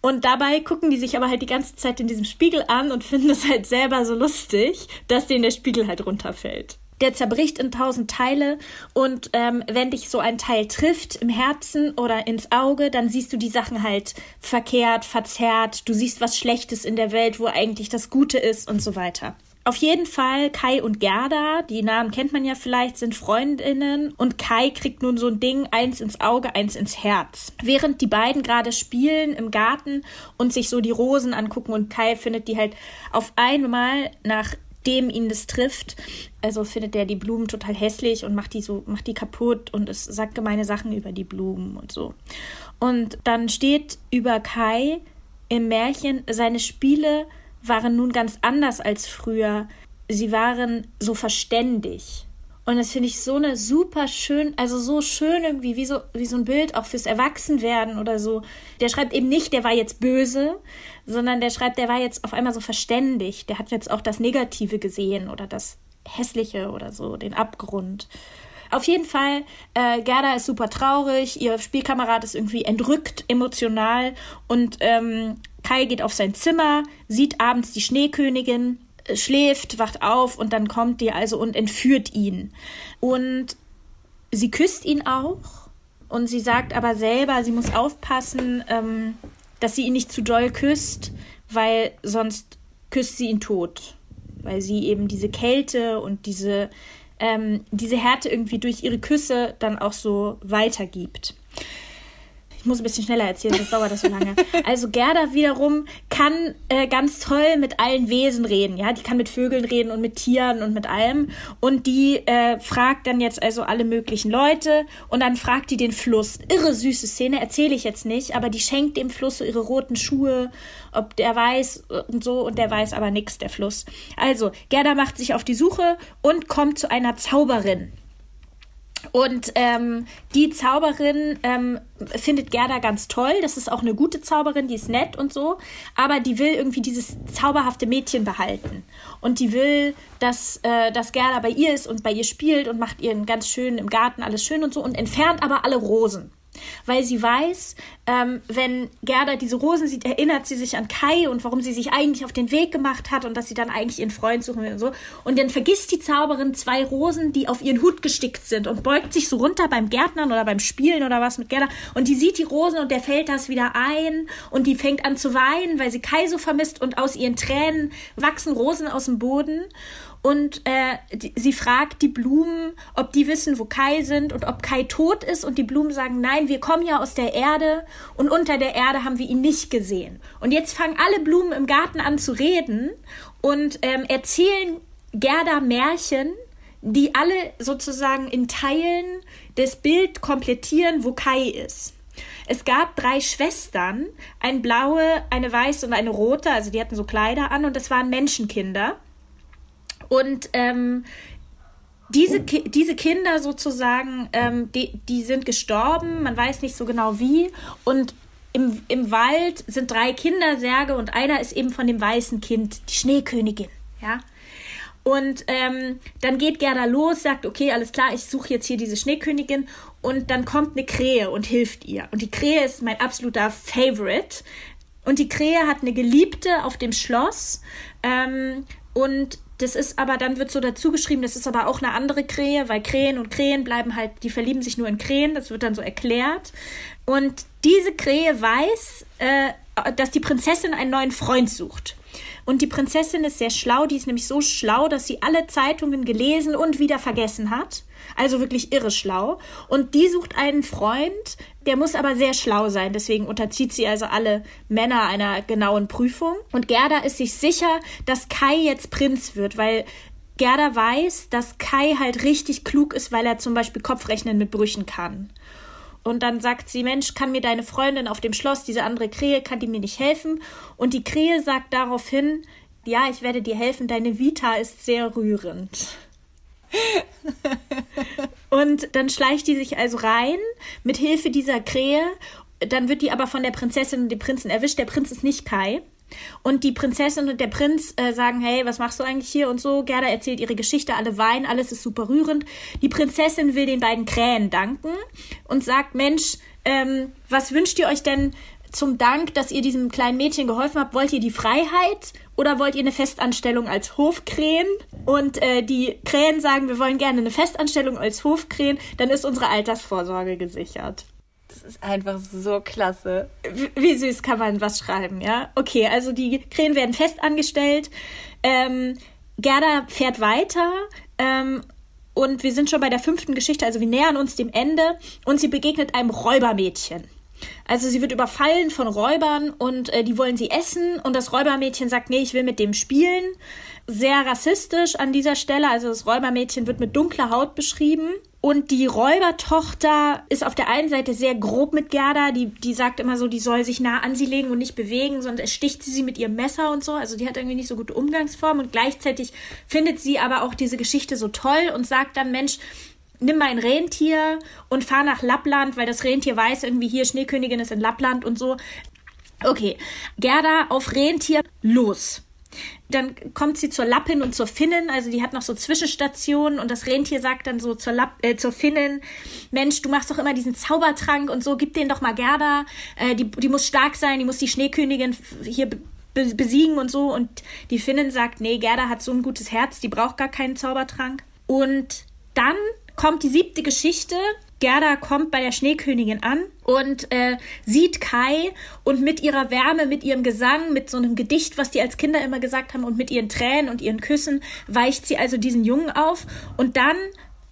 Und dabei gucken die sich aber halt die ganze Zeit in diesem Spiegel an und finden es halt selber so lustig, dass denen der Spiegel halt runterfällt. Der zerbricht in tausend Teile und ähm, wenn dich so ein Teil trifft im Herzen oder ins Auge, dann siehst du die Sachen halt verkehrt, verzerrt. Du siehst was Schlechtes in der Welt, wo eigentlich das Gute ist und so weiter. Auf jeden Fall Kai und Gerda, die Namen kennt man ja vielleicht, sind Freundinnen und Kai kriegt nun so ein Ding, eins ins Auge, eins ins Herz. Während die beiden gerade spielen im Garten und sich so die Rosen angucken und Kai findet die halt auf einmal nachdem ihn das trifft, also findet er die Blumen total hässlich und macht die so, macht die kaputt und es sagt gemeine Sachen über die Blumen und so. Und dann steht über Kai im Märchen, seine Spiele waren nun ganz anders als früher. Sie waren so verständig. Und das finde ich so eine super schön, also so schön irgendwie, wie so, wie so ein Bild auch fürs Erwachsenwerden oder so. Der schreibt eben nicht, der war jetzt böse, sondern der schreibt, der war jetzt auf einmal so verständig. Der hat jetzt auch das Negative gesehen oder das Hässliche oder so, den Abgrund. Auf jeden Fall, äh, Gerda ist super traurig, ihr Spielkamerad ist irgendwie entrückt, emotional und ähm, Kai geht auf sein Zimmer, sieht abends die Schneekönigin, äh, schläft, wacht auf und dann kommt die also und entführt ihn. Und sie küsst ihn auch und sie sagt aber selber, sie muss aufpassen, ähm, dass sie ihn nicht zu doll küsst, weil sonst küsst sie ihn tot. Weil sie eben diese Kälte und diese, ähm, diese Härte irgendwie durch ihre Küsse dann auch so weitergibt. Ich muss ein bisschen schneller erzählen, sonst dauert das so lange. Also Gerda wiederum kann äh, ganz toll mit allen Wesen reden, ja. Die kann mit Vögeln reden und mit Tieren und mit allem. Und die äh, fragt dann jetzt also alle möglichen Leute und dann fragt die den Fluss. Irre süße Szene, erzähle ich jetzt nicht, aber die schenkt dem Fluss so ihre roten Schuhe, ob der weiß und so und der weiß aber nichts, der Fluss. Also, Gerda macht sich auf die Suche und kommt zu einer Zauberin. Und ähm, die Zauberin ähm, findet Gerda ganz toll. Das ist auch eine gute Zauberin, die ist nett und so. Aber die will irgendwie dieses zauberhafte Mädchen behalten. Und die will, dass, äh, dass Gerda bei ihr ist und bei ihr spielt und macht ihren ganz schön im Garten alles schön und so und entfernt aber alle Rosen weil sie weiß, ähm, wenn Gerda diese Rosen sieht, erinnert sie sich an Kai und warum sie sich eigentlich auf den Weg gemacht hat und dass sie dann eigentlich ihren Freund suchen will und so. Und dann vergisst die Zauberin zwei Rosen, die auf ihren Hut gestickt sind und beugt sich so runter beim Gärtnern oder beim Spielen oder was mit Gerda und die sieht die Rosen und der fällt das wieder ein und die fängt an zu weinen, weil sie Kai so vermisst und aus ihren Tränen wachsen Rosen aus dem Boden und äh, die, sie fragt die Blumen, ob die wissen, wo Kai sind und ob Kai tot ist. Und die Blumen sagen, nein, wir kommen ja aus der Erde und unter der Erde haben wir ihn nicht gesehen. Und jetzt fangen alle Blumen im Garten an zu reden und ähm, erzählen Gerda Märchen, die alle sozusagen in Teilen das Bild komplettieren, wo Kai ist. Es gab drei Schwestern, eine blaue, eine weiße und eine rote, also die hatten so Kleider an und das waren Menschenkinder. Und ähm, diese, Ki diese Kinder sozusagen, ähm, die, die sind gestorben, man weiß nicht so genau wie. Und im, im Wald sind drei Kindersärge und einer ist eben von dem weißen Kind, die Schneekönigin. Ja. Und ähm, dann geht Gerda los, sagt, okay, alles klar, ich suche jetzt hier diese Schneekönigin. Und dann kommt eine Krähe und hilft ihr. Und die Krähe ist mein absoluter Favorite. Und die Krähe hat eine Geliebte auf dem Schloss. Ähm, und Das ist aber, dann wird so dazu geschrieben, das ist aber auch eine andere Krähe, weil Krähen und Krähen bleiben halt, die verlieben sich nur in Krähen, das wird dann so erklärt. Und diese Krähe weiß, äh, dass die Prinzessin einen neuen Freund sucht. Und die Prinzessin ist sehr schlau, die ist nämlich so schlau, dass sie alle Zeitungen gelesen und wieder vergessen hat. Also wirklich irre schlau. Und die sucht einen Freund, der muss aber sehr schlau sein. Deswegen unterzieht sie also alle Männer einer genauen Prüfung. Und Gerda ist sich sicher, dass Kai jetzt Prinz wird, weil Gerda weiß, dass Kai halt richtig klug ist, weil er zum Beispiel Kopfrechnen mit Brüchen kann. Und dann sagt sie, Mensch, kann mir deine Freundin auf dem Schloss, diese andere Krähe, kann die mir nicht helfen? Und die Krähe sagt daraufhin, ja, ich werde dir helfen, deine Vita ist sehr rührend. Und dann schleicht die sich also rein mit Hilfe dieser Krähe. Dann wird die aber von der Prinzessin und dem Prinzen erwischt. Der Prinz ist nicht Kai. Und die Prinzessin und der Prinz äh, sagen, hey, was machst du eigentlich hier und so. Gerda erzählt ihre Geschichte, alle weinen, alles ist super rührend. Die Prinzessin will den beiden Krähen danken und sagt, Mensch, ähm, was wünscht ihr euch denn zum Dank, dass ihr diesem kleinen Mädchen geholfen habt? Wollt ihr die Freiheit oder wollt ihr eine Festanstellung als Hofkrähen? Und äh, die Krähen sagen, wir wollen gerne eine Festanstellung als Hofkrähen, dann ist unsere Altersvorsorge gesichert. Das ist einfach so klasse. Wie süß kann man was schreiben, ja? Okay, also die Krähen werden festangestellt. Ähm, Gerda fährt weiter. Ähm, und wir sind schon bei der fünften Geschichte, also wir nähern uns dem Ende. Und sie begegnet einem Räubermädchen. Also sie wird überfallen von Räubern und äh, die wollen sie essen und das Räubermädchen sagt, nee, ich will mit dem spielen. Sehr rassistisch an dieser Stelle. Also das Räubermädchen wird mit dunkler Haut beschrieben. Und die Räubertochter ist auf der einen Seite sehr grob mit Gerda. Die, die sagt immer so, die soll sich nah an sie legen und nicht bewegen, sondern es sticht sie sie mit ihrem Messer und so. Also die hat irgendwie nicht so gute Umgangsform. Und gleichzeitig findet sie aber auch diese Geschichte so toll und sagt dann, Mensch, nimm mein Rentier und fahr nach Lappland, weil das Rentier weiß irgendwie hier Schneekönigin ist in Lappland und so. Okay, Gerda auf Rentier los. Dann kommt sie zur Lappin und zur Finnin, also die hat noch so Zwischenstationen und das Rentier sagt dann so zur, Lapp, äh, zur Finnin, Mensch, du machst doch immer diesen Zaubertrank und so, gib den doch mal Gerda, äh, die, die muss stark sein, die muss die Schneekönigin hier besiegen und so und die Finnin sagt, nee, Gerda hat so ein gutes Herz, die braucht gar keinen Zaubertrank und dann kommt die siebte Geschichte. Gerda kommt bei der Schneekönigin an und äh, sieht Kai und mit ihrer Wärme, mit ihrem Gesang, mit so einem Gedicht, was die als Kinder immer gesagt haben und mit ihren Tränen und ihren Küssen weicht sie also diesen Jungen auf und dann,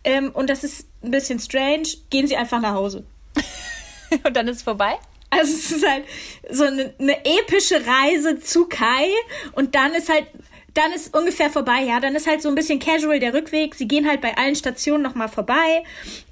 ähm, und das ist ein bisschen strange, gehen sie einfach nach Hause. und dann ist es vorbei? Also es ist halt so eine, eine epische Reise zu Kai und dann ist halt dann ist ungefähr vorbei, ja. Dann ist halt so ein bisschen casual der Rückweg. Sie gehen halt bei allen Stationen nochmal vorbei.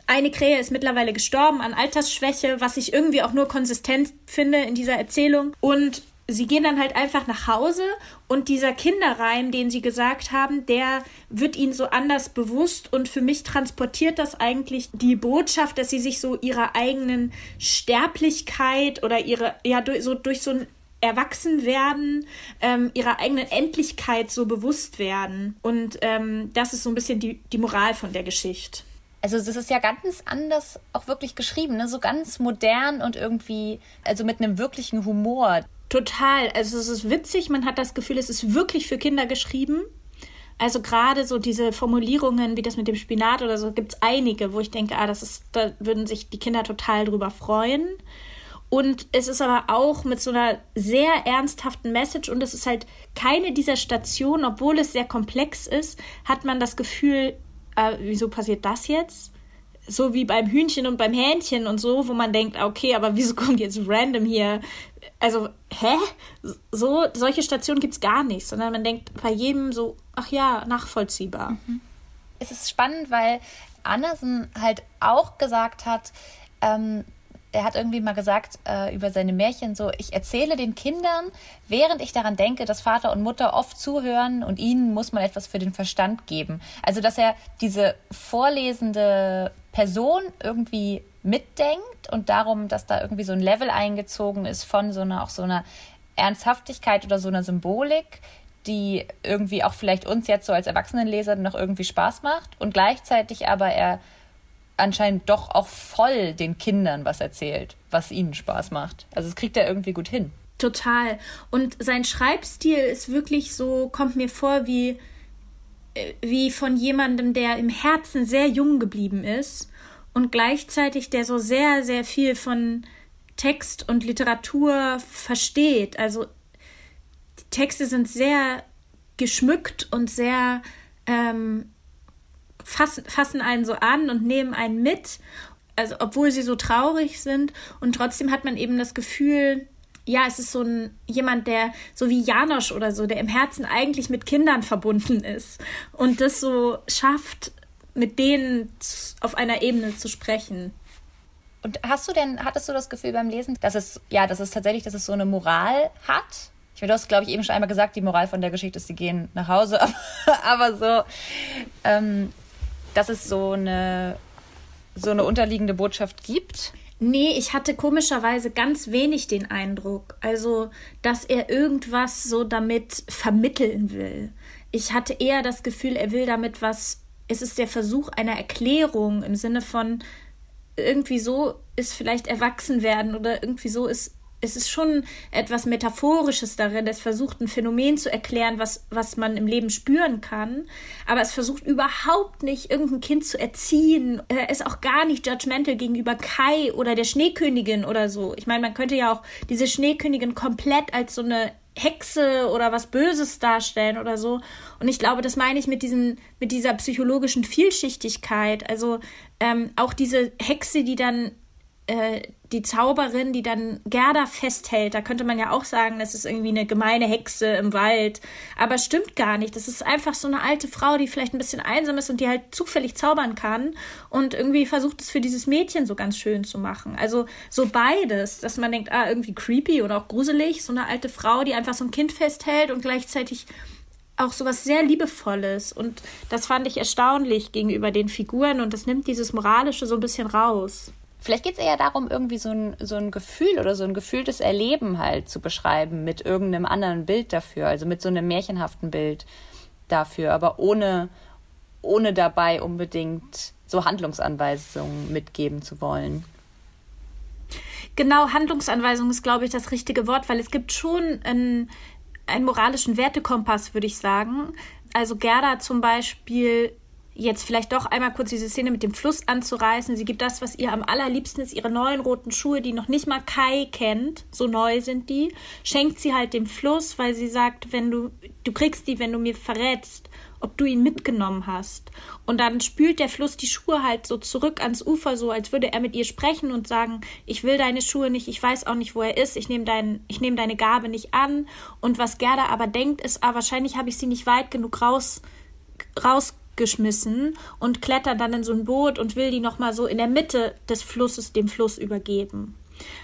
Eine Krähe ist mittlerweile gestorben an Altersschwäche, was ich irgendwie auch nur konsistent finde in dieser Erzählung. Und sie gehen dann halt einfach nach Hause und dieser Kinderreim, den sie gesagt haben, der wird ihnen so anders bewusst und für mich transportiert das eigentlich die Botschaft, dass sie sich so ihrer eigenen Sterblichkeit oder ihre, ja, so durch so ein Erwachsenwerden, ähm, ihrer eigenen Endlichkeit so bewusst werden. Und ähm, das ist so ein bisschen die, die Moral von der Geschichte. Also das ist ja ganz anders auch wirklich geschrieben, ne? so ganz modern und irgendwie, also mit einem wirklichen Humor. Total. Also es ist witzig, man hat das Gefühl, es ist wirklich für Kinder geschrieben. Also gerade so diese Formulierungen wie das mit dem Spinat oder so gibt es einige, wo ich denke, ah, das ist, da würden sich die Kinder total drüber freuen. Und es ist aber auch mit so einer sehr ernsthaften Message und es ist halt keine dieser Stationen, obwohl es sehr komplex ist, hat man das Gefühl, äh, wieso passiert das jetzt? So wie beim Hühnchen und beim Hähnchen und so, wo man denkt, okay, aber wieso kommt jetzt random hier? Also, hä? So, solche Stationen gibt es gar nicht, sondern man denkt bei jedem so, ach ja, nachvollziehbar. Mhm. Es ist spannend, weil Andersen halt auch gesagt hat, ähm, er hat irgendwie mal gesagt äh, über seine Märchen so, ich erzähle den Kindern, während ich daran denke, dass Vater und Mutter oft zuhören und ihnen muss man etwas für den Verstand geben. Also, dass er diese vorlesende Person irgendwie mitdenkt und darum, dass da irgendwie so ein Level eingezogen ist von so einer, auch so einer Ernsthaftigkeit oder so einer Symbolik, die irgendwie auch vielleicht uns jetzt so als Erwachsenenleser noch irgendwie Spaß macht und gleichzeitig aber er anscheinend doch auch voll den Kindern was erzählt, was ihnen Spaß macht. Also es kriegt er irgendwie gut hin. Total. Und sein Schreibstil ist wirklich so, kommt mir vor wie äh, wie von jemandem, der im Herzen sehr jung geblieben ist und gleichzeitig der so sehr, sehr viel von Text und Literatur versteht. Also die Texte sind sehr geschmückt und sehr ähm, fassen, fassen einen so an und nehmen einen mit. Also obwohl sie so traurig sind und trotzdem hat man eben das Gefühl, ja, es ist so ein jemand, der so wie Janosch oder so, der im Herzen eigentlich mit Kindern verbunden ist und das so schafft, mit denen auf einer Ebene zu sprechen. Und hast du denn, hattest du das Gefühl beim Lesen, dass es, ja, dass es tatsächlich, dass es so eine Moral hat? Ich meine, du hast, glaube ich, eben schon einmal gesagt, die Moral von der Geschichte ist, sie gehen nach Hause, aber so, ähm, dass es so eine, so eine unterliegende Botschaft gibt. Nee, ich hatte komischerweise ganz wenig den Eindruck, also, dass er irgendwas so damit vermitteln will. Ich hatte eher das Gefühl, er will damit was, es ist der Versuch einer Erklärung im Sinne von, irgendwie so ist vielleicht erwachsen werden oder irgendwie so ist es ist schon etwas Metaphorisches darin. Es versucht ein Phänomen zu erklären, was, was man im Leben spüren kann. Aber es versucht überhaupt nicht, irgendein Kind zu erziehen. Er ist auch gar nicht judgmental gegenüber Kai oder der Schneekönigin oder so. Ich meine, man könnte ja auch diese Schneekönigin komplett als so eine Hexe oder was Böses darstellen oder so. Und ich glaube, das meine ich mit, diesen, mit dieser psychologischen Vielschichtigkeit. Also ähm, auch diese Hexe, die dann äh, die Zauberin, die dann Gerda festhält, da könnte man ja auch sagen, das ist irgendwie eine gemeine Hexe im Wald. Aber stimmt gar nicht. Das ist einfach so eine alte Frau, die vielleicht ein bisschen einsam ist und die halt zufällig zaubern kann und irgendwie versucht es für dieses Mädchen so ganz schön zu machen. Also so beides, dass man denkt, ah, irgendwie creepy oder auch gruselig, so eine alte Frau, die einfach so ein Kind festhält und gleichzeitig auch so was sehr Liebevolles. Und das fand ich erstaunlich gegenüber den Figuren und das nimmt dieses Moralische so ein bisschen raus. Vielleicht geht es eher darum, irgendwie so ein, so ein Gefühl oder so ein gefühltes Erleben halt zu beschreiben mit irgendeinem anderen Bild dafür, also mit so einem märchenhaften Bild dafür, aber ohne, ohne dabei unbedingt so Handlungsanweisungen mitgeben zu wollen. Genau, Handlungsanweisung ist, glaube ich, das richtige Wort, weil es gibt schon einen, einen moralischen Wertekompass, würde ich sagen. Also Gerda zum Beispiel jetzt vielleicht doch einmal kurz diese Szene mit dem Fluss anzureißen. Sie gibt das, was ihr am allerliebsten ist, ihre neuen roten Schuhe, die noch nicht mal Kai kennt, so neu sind die, schenkt sie halt dem Fluss, weil sie sagt, wenn du, du kriegst die, wenn du mir verrätst, ob du ihn mitgenommen hast. Und dann spült der Fluss die Schuhe halt so zurück ans Ufer, so als würde er mit ihr sprechen und sagen, ich will deine Schuhe nicht, ich weiß auch nicht, wo er ist, ich nehme dein, ich nehme deine Gabe nicht an. Und was Gerda aber denkt, ist, ah, wahrscheinlich habe ich sie nicht weit genug raus, raus geschmissen und klettert dann in so ein Boot und will die nochmal so in der Mitte des Flusses dem Fluss übergeben.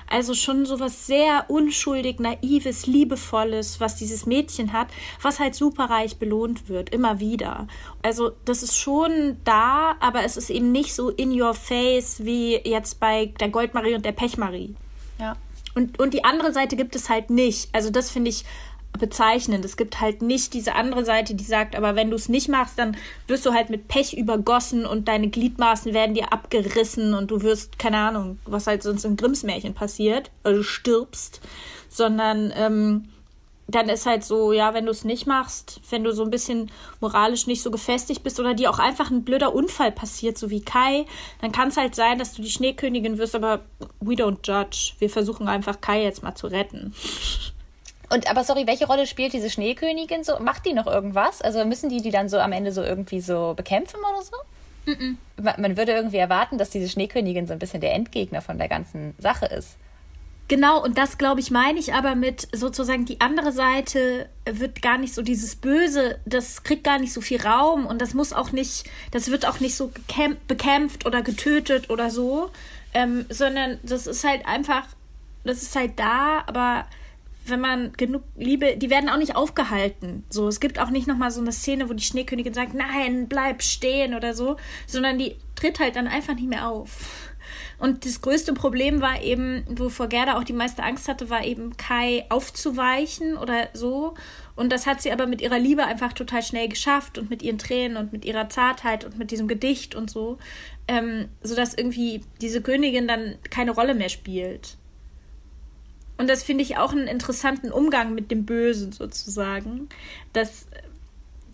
Also schon so was sehr unschuldig, naives, liebevolles, was dieses Mädchen hat, was halt superreich belohnt wird, immer wieder. Also das ist schon da, aber es ist eben nicht so in your face wie jetzt bei der Goldmarie und der Pechmarie. Ja. Und, und die andere Seite gibt es halt nicht. Also das finde ich bezeichnend. Es gibt halt nicht diese andere Seite, die sagt, aber wenn du es nicht machst, dann wirst du halt mit Pech übergossen und deine Gliedmaßen werden dir abgerissen und du wirst, keine Ahnung, was halt sonst in Grimms Märchen passiert, also stirbst, sondern ähm, dann ist halt so, ja, wenn du es nicht machst, wenn du so ein bisschen moralisch nicht so gefestigt bist oder dir auch einfach ein blöder Unfall passiert, so wie Kai, dann kann es halt sein, dass du die Schneekönigin wirst, aber we don't judge. Wir versuchen einfach Kai jetzt mal zu retten. Und aber sorry, welche Rolle spielt diese Schneekönigin so? Macht die noch irgendwas? Also müssen die die dann so am Ende so irgendwie so bekämpfen oder so? Mm -mm. Man würde irgendwie erwarten, dass diese Schneekönigin so ein bisschen der Endgegner von der ganzen Sache ist. Genau, und das glaube ich meine ich aber mit sozusagen die andere Seite wird gar nicht so dieses Böse, das kriegt gar nicht so viel Raum und das muss auch nicht, das wird auch nicht so bekämpft oder getötet oder so, ähm, sondern das ist halt einfach, das ist halt da, aber wenn man genug Liebe, die werden auch nicht aufgehalten. So, es gibt auch nicht nochmal so eine Szene, wo die Schneekönigin sagt, nein, bleib stehen oder so, sondern die tritt halt dann einfach nicht mehr auf. Und das größte Problem war eben, wovor Gerda auch die meiste Angst hatte, war eben Kai aufzuweichen oder so. Und das hat sie aber mit ihrer Liebe einfach total schnell geschafft und mit ihren Tränen und mit ihrer Zartheit und mit diesem Gedicht und so, ähm, sodass irgendwie diese Königin dann keine Rolle mehr spielt. Und das finde ich auch einen interessanten Umgang mit dem Bösen sozusagen, dass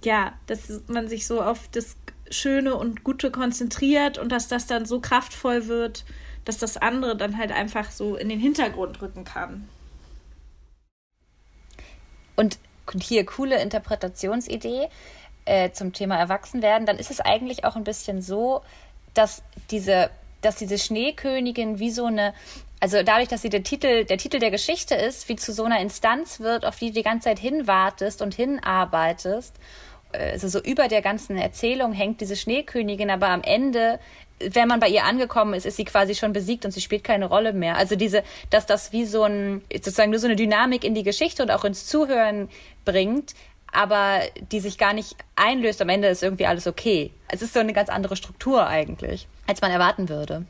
ja, dass man sich so auf das Schöne und Gute konzentriert und dass das dann so kraftvoll wird, dass das andere dann halt einfach so in den Hintergrund rücken kann. Und hier coole Interpretationsidee äh, zum Thema Erwachsenwerden, dann ist es eigentlich auch ein bisschen so, dass diese, dass diese Schneekönigin wie so eine, also dadurch, dass sie der Titel, der Titel der Geschichte ist, wie zu so einer Instanz wird, auf die du die ganze Zeit hinwartest und hinarbeitest. Also so über der ganzen Erzählung hängt diese Schneekönigin, aber am Ende wenn man bei ihr angekommen ist, ist sie quasi schon besiegt und sie spielt keine Rolle mehr. Also diese, dass das wie so ein, sozusagen nur so eine Dynamik in die Geschichte und auch ins Zuhören bringt, aber die sich gar nicht einlöst. Am Ende ist irgendwie alles okay. Es ist so eine ganz andere Struktur eigentlich, als man erwarten würde.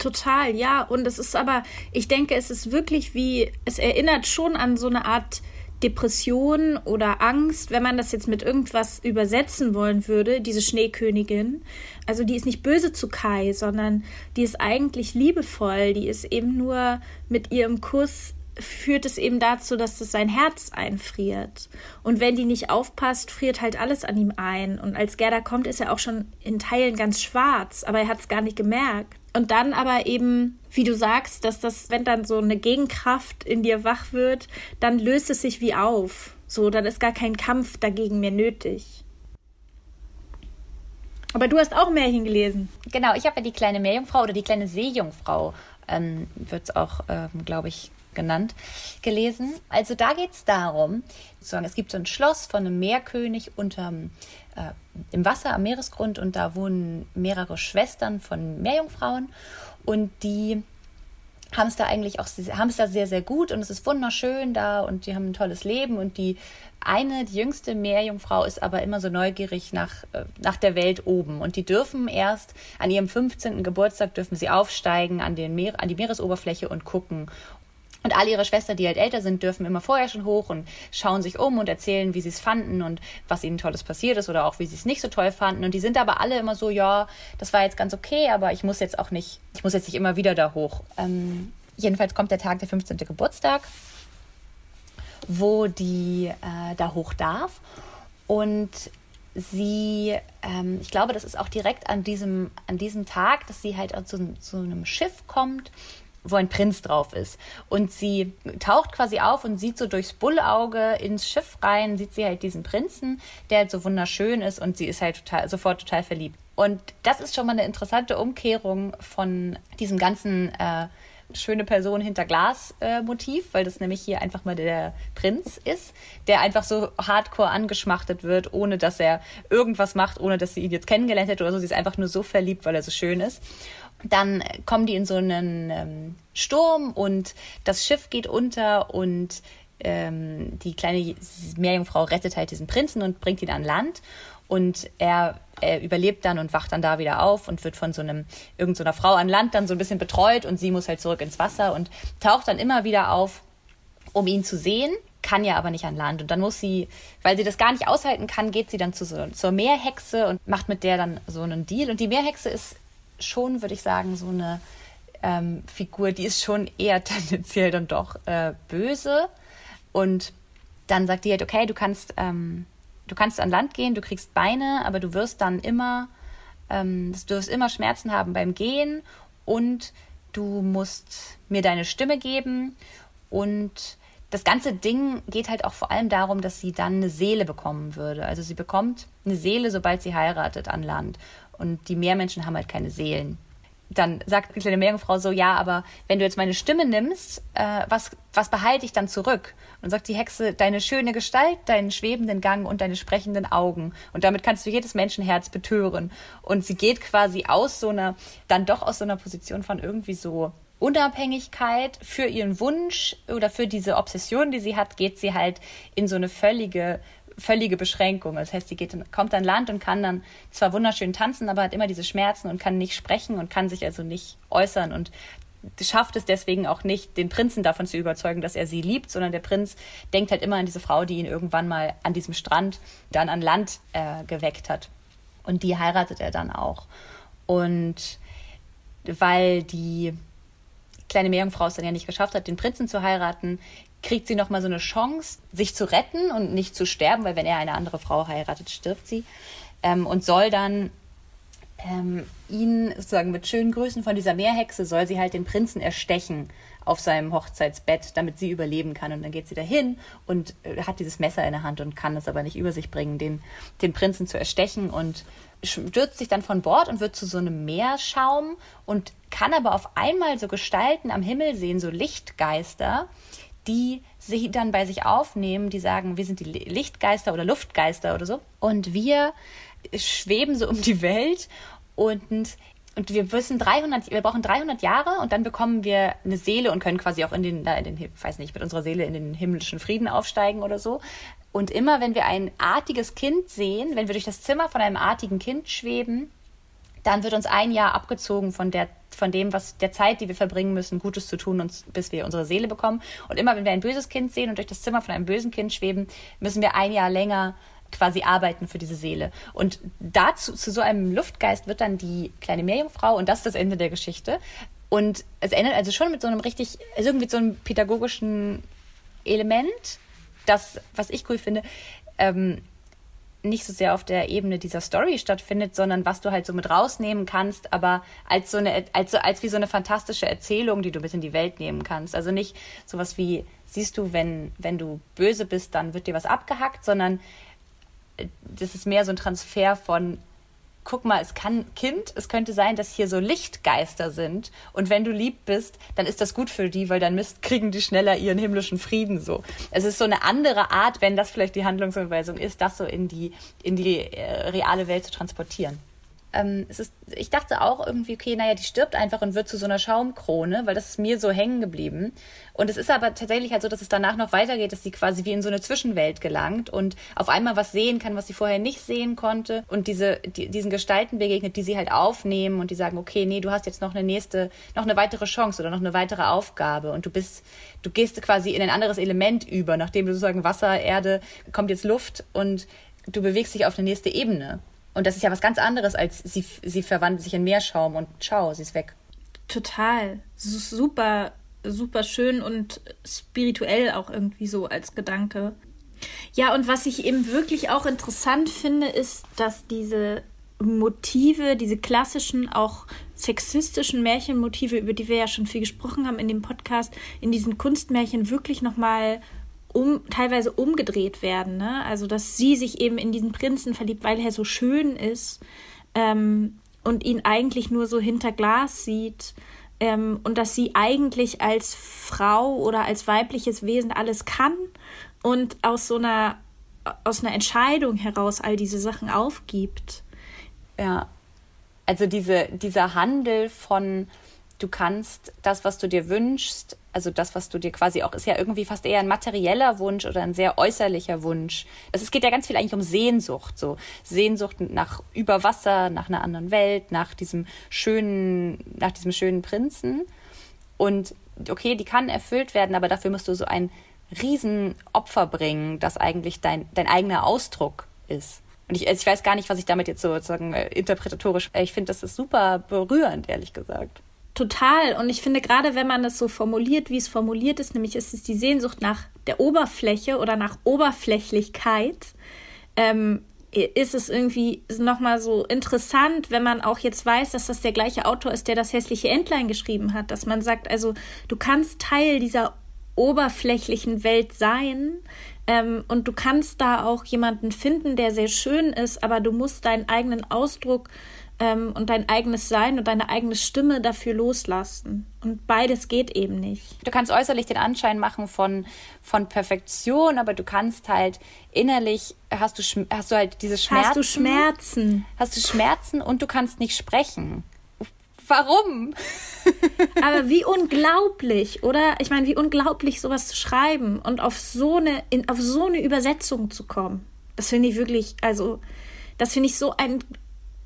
Total, ja. Und es ist aber, ich denke, es ist wirklich wie, es erinnert schon an so eine Art Depression oder Angst, wenn man das jetzt mit irgendwas übersetzen wollen würde, diese Schneekönigin. Also die ist nicht böse zu Kai, sondern die ist eigentlich liebevoll. Die ist eben nur mit ihrem Kuss führt es eben dazu, dass es sein Herz einfriert. Und wenn die nicht aufpasst, friert halt alles an ihm ein. Und als Gerda kommt, ist er auch schon in Teilen ganz schwarz, aber er hat es gar nicht gemerkt. Und dann aber eben, wie du sagst, dass das, wenn dann so eine Gegenkraft in dir wach wird, dann löst es sich wie auf. So, dann ist gar kein Kampf dagegen mehr nötig. Aber du hast auch Märchen gelesen. Genau, ich habe ja die kleine Meerjungfrau oder die kleine Seejungfrau, ähm, wird es auch, ähm, glaube ich, genannt, gelesen. Also da geht es darum, es gibt so ein Schloss von einem Meerkönig unterm, äh, im Wasser am Meeresgrund und da wohnen mehrere Schwestern von Meerjungfrauen und die haben es da eigentlich auch haben es da sehr sehr gut und es ist wunderschön da und die haben ein tolles Leben und die eine die jüngste Meerjungfrau ist aber immer so neugierig nach äh, nach der Welt oben und die dürfen erst an ihrem 15. Geburtstag dürfen sie aufsteigen an den Meer, an die Meeresoberfläche und gucken und alle ihre Schwestern, die halt älter sind, dürfen immer vorher schon hoch und schauen sich um und erzählen, wie sie es fanden und was ihnen Tolles passiert ist oder auch wie sie es nicht so toll fanden. Und die sind aber alle immer so, ja, das war jetzt ganz okay, aber ich muss jetzt auch nicht, ich muss jetzt nicht immer wieder da hoch. Ähm, jedenfalls kommt der Tag, der 15. Geburtstag, wo die äh, da hoch darf. Und sie, ähm, ich glaube, das ist auch direkt an diesem, an diesem Tag, dass sie halt zu, zu einem Schiff kommt wo ein Prinz drauf ist. Und sie taucht quasi auf und sieht so durchs Bullauge ins Schiff rein, sieht sie halt diesen Prinzen, der halt so wunderschön ist und sie ist halt total, sofort total verliebt. Und das ist schon mal eine interessante Umkehrung von diesem ganzen äh, schöne Person hinter Glas äh, Motiv, weil das nämlich hier einfach mal der Prinz ist, der einfach so hardcore angeschmachtet wird, ohne dass er irgendwas macht, ohne dass sie ihn jetzt kennengelernt hätte oder so. Sie ist einfach nur so verliebt, weil er so schön ist. Dann kommen die in so einen ähm, Sturm und das Schiff geht unter und ähm, die kleine Meerjungfrau rettet halt diesen Prinzen und bringt ihn an Land. Und er, er, überlebt dann und wacht dann da wieder auf und wird von so einem irgendeiner so Frau an Land dann so ein bisschen betreut und sie muss halt zurück ins Wasser und taucht dann immer wieder auf, um ihn zu sehen, kann ja aber nicht an Land. Und dann muss sie, weil sie das gar nicht aushalten kann, geht sie dann zu so, zur Meerhexe und macht mit der dann so einen Deal. Und die Meerhexe ist schon, würde ich sagen, so eine ähm, Figur, die ist schon eher tendenziell dann doch äh, böse. Und dann sagt die halt, okay, du kannst, ähm, du kannst an Land gehen, du kriegst Beine, aber du wirst dann immer, ähm, du wirst immer Schmerzen haben beim Gehen und du musst mir deine Stimme geben und das ganze Ding geht halt auch vor allem darum, dass sie dann eine Seele bekommen würde. Also sie bekommt eine Seele, sobald sie heiratet an Land. Und die Meermenschen haben halt keine Seelen. Dann sagt die kleine Meerjungfrau so, ja, aber wenn du jetzt meine Stimme nimmst, äh, was, was behalte ich dann zurück? Und sagt die Hexe, deine schöne Gestalt, deinen schwebenden Gang und deine sprechenden Augen. Und damit kannst du jedes Menschenherz betören. Und sie geht quasi aus so einer, dann doch aus so einer Position von irgendwie so Unabhängigkeit für ihren Wunsch oder für diese Obsession, die sie hat, geht sie halt in so eine völlige völlige Beschränkung. Das heißt, sie geht, kommt an Land und kann dann zwar wunderschön tanzen, aber hat immer diese Schmerzen und kann nicht sprechen und kann sich also nicht äußern und schafft es deswegen auch nicht, den Prinzen davon zu überzeugen, dass er sie liebt, sondern der Prinz denkt halt immer an diese Frau, die ihn irgendwann mal an diesem Strand dann an Land äh, geweckt hat. Und die heiratet er dann auch. Und weil die kleine Meerjungfrau es dann ja nicht geschafft hat, den Prinzen zu heiraten, kriegt sie nochmal so eine Chance, sich zu retten und nicht zu sterben, weil wenn er eine andere Frau heiratet, stirbt sie. Ähm, und soll dann ähm, ihn sozusagen mit schönen Grüßen von dieser Meerhexe, soll sie halt den Prinzen erstechen auf seinem Hochzeitsbett, damit sie überleben kann. Und dann geht sie dahin und äh, hat dieses Messer in der Hand und kann es aber nicht über sich bringen, den, den Prinzen zu erstechen und stürzt sich dann von Bord und wird zu so einem Meerschaum und kann aber auf einmal so Gestalten am Himmel sehen, so Lichtgeister, die sie dann bei sich aufnehmen, die sagen, wir sind die Lichtgeister oder Luftgeister oder so. Und wir schweben so um die Welt und, und wir wissen 300, wir brauchen 300 Jahre und dann bekommen wir eine Seele und können quasi auch in den, in den, weiß nicht, mit unserer Seele in den himmlischen Frieden aufsteigen oder so. Und immer, wenn wir ein artiges Kind sehen, wenn wir durch das Zimmer von einem artigen Kind schweben, dann wird uns ein Jahr abgezogen von der von dem, was der Zeit, die wir verbringen müssen, Gutes zu tun, uns, bis wir unsere Seele bekommen. Und immer, wenn wir ein böses Kind sehen und durch das Zimmer von einem bösen Kind schweben, müssen wir ein Jahr länger quasi arbeiten für diese Seele. Und dazu, zu so einem Luftgeist wird dann die kleine Meerjungfrau und das ist das Ende der Geschichte. Und es endet also schon mit so einem richtig, also irgendwie so einem pädagogischen Element, das, was ich cool finde, ähm, nicht so sehr auf der Ebene dieser Story stattfindet, sondern was du halt so mit rausnehmen kannst, aber als so eine, als, so, als wie so eine fantastische Erzählung, die du mit in die Welt nehmen kannst. Also nicht sowas wie, siehst du, wenn, wenn du böse bist, dann wird dir was abgehackt, sondern äh, das ist mehr so ein Transfer von guck mal, es kann Kind, es könnte sein, dass hier so Lichtgeister sind und wenn du lieb bist, dann ist das gut für die, weil dann müsst, kriegen die schneller ihren himmlischen Frieden so. Es ist so eine andere Art, wenn das vielleicht die Handlungsanweisung ist, das so in die in die äh, reale Welt zu transportieren ähm, es ist, ich dachte auch irgendwie, okay, naja, die stirbt einfach und wird zu so einer Schaumkrone, weil das ist mir so hängen geblieben. Und es ist aber tatsächlich halt so, dass es danach noch weitergeht, dass sie quasi wie in so eine Zwischenwelt gelangt und auf einmal was sehen kann, was sie vorher nicht sehen konnte und diese, die, diesen Gestalten begegnet, die sie halt aufnehmen und die sagen, okay, nee, du hast jetzt noch eine nächste, noch eine weitere Chance oder noch eine weitere Aufgabe und du bist, du gehst quasi in ein anderes Element über, nachdem du sozusagen Wasser, Erde, kommt jetzt Luft und du bewegst dich auf eine nächste Ebene. Und das ist ja was ganz anderes, als sie, sie verwandelt sich in Meerschaum und ciao, sie ist weg. Total. Super, super schön und spirituell auch irgendwie so als Gedanke. Ja, und was ich eben wirklich auch interessant finde, ist, dass diese Motive, diese klassischen, auch sexistischen Märchenmotive, über die wir ja schon viel gesprochen haben in dem Podcast, in diesen Kunstmärchen wirklich nochmal um, teilweise umgedreht werden. Ne? Also, dass sie sich eben in diesen Prinzen verliebt, weil er so schön ist ähm, und ihn eigentlich nur so hinter Glas sieht. Ähm, und dass sie eigentlich als Frau oder als weibliches Wesen alles kann und aus so einer, aus einer Entscheidung heraus all diese Sachen aufgibt. Ja, also diese, dieser Handel von du kannst das, was du dir wünschst, also das, was du dir quasi auch, ist ja irgendwie fast eher ein materieller Wunsch oder ein sehr äußerlicher Wunsch. Also es geht ja ganz viel eigentlich um Sehnsucht, so Sehnsucht nach Überwasser, nach einer anderen Welt, nach diesem schönen, nach diesem schönen Prinzen. Und okay, die kann erfüllt werden, aber dafür musst du so ein Riesenopfer bringen, das eigentlich dein, dein eigener Ausdruck ist. Und ich, also ich weiß gar nicht, was ich damit jetzt sozusagen äh, interpretatorisch, ich finde, das ist super berührend, ehrlich gesagt. Total. Und ich finde, gerade wenn man es so formuliert, wie es formuliert ist, nämlich ist es die Sehnsucht nach der Oberfläche oder nach Oberflächlichkeit, ähm, ist es irgendwie nochmal so interessant, wenn man auch jetzt weiß, dass das der gleiche Autor ist, der das hässliche Entlein geschrieben hat, dass man sagt, also du kannst Teil dieser oberflächlichen Welt sein ähm, und du kannst da auch jemanden finden, der sehr schön ist, aber du musst deinen eigenen Ausdruck ähm, und dein eigenes Sein und deine eigene Stimme dafür loslassen. Und beides geht eben nicht. Du kannst äußerlich den Anschein machen von, von Perfektion, aber du kannst halt innerlich, hast du, hast du halt diese Schmerzen. Hast du Schmerzen. Hast du Schmerzen und du kannst nicht sprechen. Warum? aber wie unglaublich, oder? Ich meine, wie unglaublich sowas zu schreiben und auf so eine, in, auf so eine Übersetzung zu kommen. Das finde ich wirklich, also, das finde ich so ein,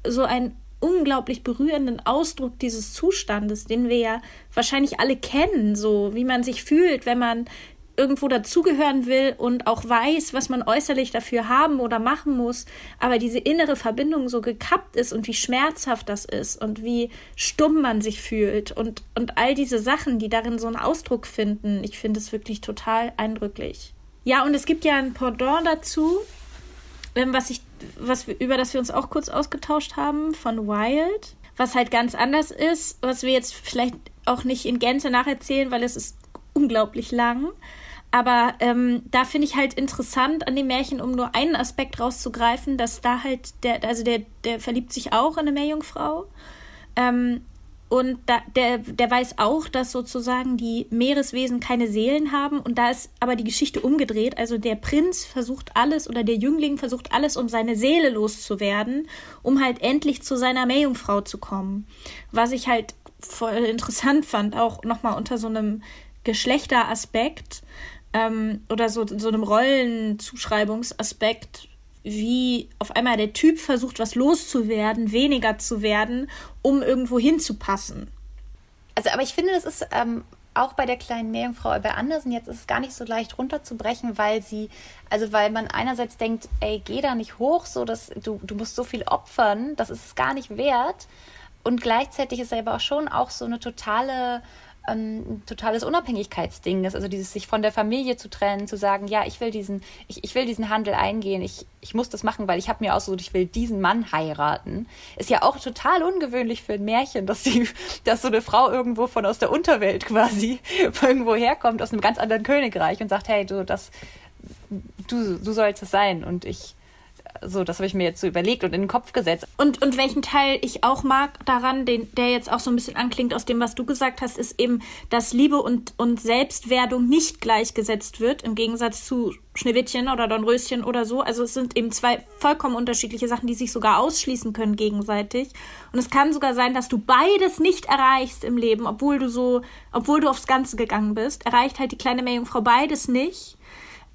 so ein unglaublich berührenden Ausdruck dieses Zustandes, den wir ja wahrscheinlich alle kennen, so wie man sich fühlt, wenn man irgendwo dazugehören will und auch weiß, was man äußerlich dafür haben oder machen muss, aber diese innere Verbindung so gekappt ist und wie schmerzhaft das ist und wie stumm man sich fühlt und, und all diese Sachen, die darin so einen Ausdruck finden, ich finde es wirklich total eindrücklich. Ja, und es gibt ja ein Pendant dazu, was ich, was wir, über das wir uns auch kurz ausgetauscht haben, von Wild, was halt ganz anders ist, was wir jetzt vielleicht auch nicht in Gänze nacherzählen, weil es ist unglaublich lang. Aber ähm, da finde ich halt interessant an dem Märchen, um nur einen Aspekt rauszugreifen, dass da halt der, also der, der verliebt sich auch in eine Meerjungfrau. Ähm, und da, der, der weiß auch, dass sozusagen die Meereswesen keine Seelen haben. Und da ist aber die Geschichte umgedreht. Also der Prinz versucht alles oder der Jüngling versucht alles, um seine Seele loszuwerden, um halt endlich zu seiner Meerjungfrau zu kommen. Was ich halt voll interessant fand, auch nochmal unter so einem Geschlechteraspekt ähm, oder so, so einem Rollenzuschreibungsaspekt, wie auf einmal der Typ versucht, was loszuwerden, weniger zu werden, um irgendwo hinzupassen. Also, aber ich finde, das ist ähm, auch bei der kleinen Meerjungfrau bei Andersen jetzt ist es gar nicht so leicht runterzubrechen, weil sie, also weil man einerseits denkt, ey, geh da nicht hoch, so dass du, du musst so viel opfern, das ist es gar nicht wert. Und gleichzeitig ist er aber auch schon auch so eine totale ein totales Unabhängigkeitsding das also dieses sich von der Familie zu trennen, zu sagen, ja, ich will diesen, ich, ich will diesen Handel eingehen, ich, ich muss das machen, weil ich habe mir ausgesucht, ich will diesen Mann heiraten. Ist ja auch total ungewöhnlich für ein Märchen, dass die, dass so eine Frau irgendwo von aus der Unterwelt quasi irgendwo herkommt, aus einem ganz anderen Königreich und sagt, hey, du, das, du, du sollst es sein und ich so, das habe ich mir jetzt so überlegt und in den Kopf gesetzt. Und, und welchen Teil ich auch mag daran, den, der jetzt auch so ein bisschen anklingt aus dem, was du gesagt hast, ist eben, dass Liebe und, und Selbstwerdung nicht gleichgesetzt wird, im Gegensatz zu Schneewittchen oder Dornröschen oder so. Also es sind eben zwei vollkommen unterschiedliche Sachen, die sich sogar ausschließen können gegenseitig. Und es kann sogar sein, dass du beides nicht erreichst im Leben, obwohl du so, obwohl du aufs Ganze gegangen bist, erreicht halt die kleine Meerjungfrau beides nicht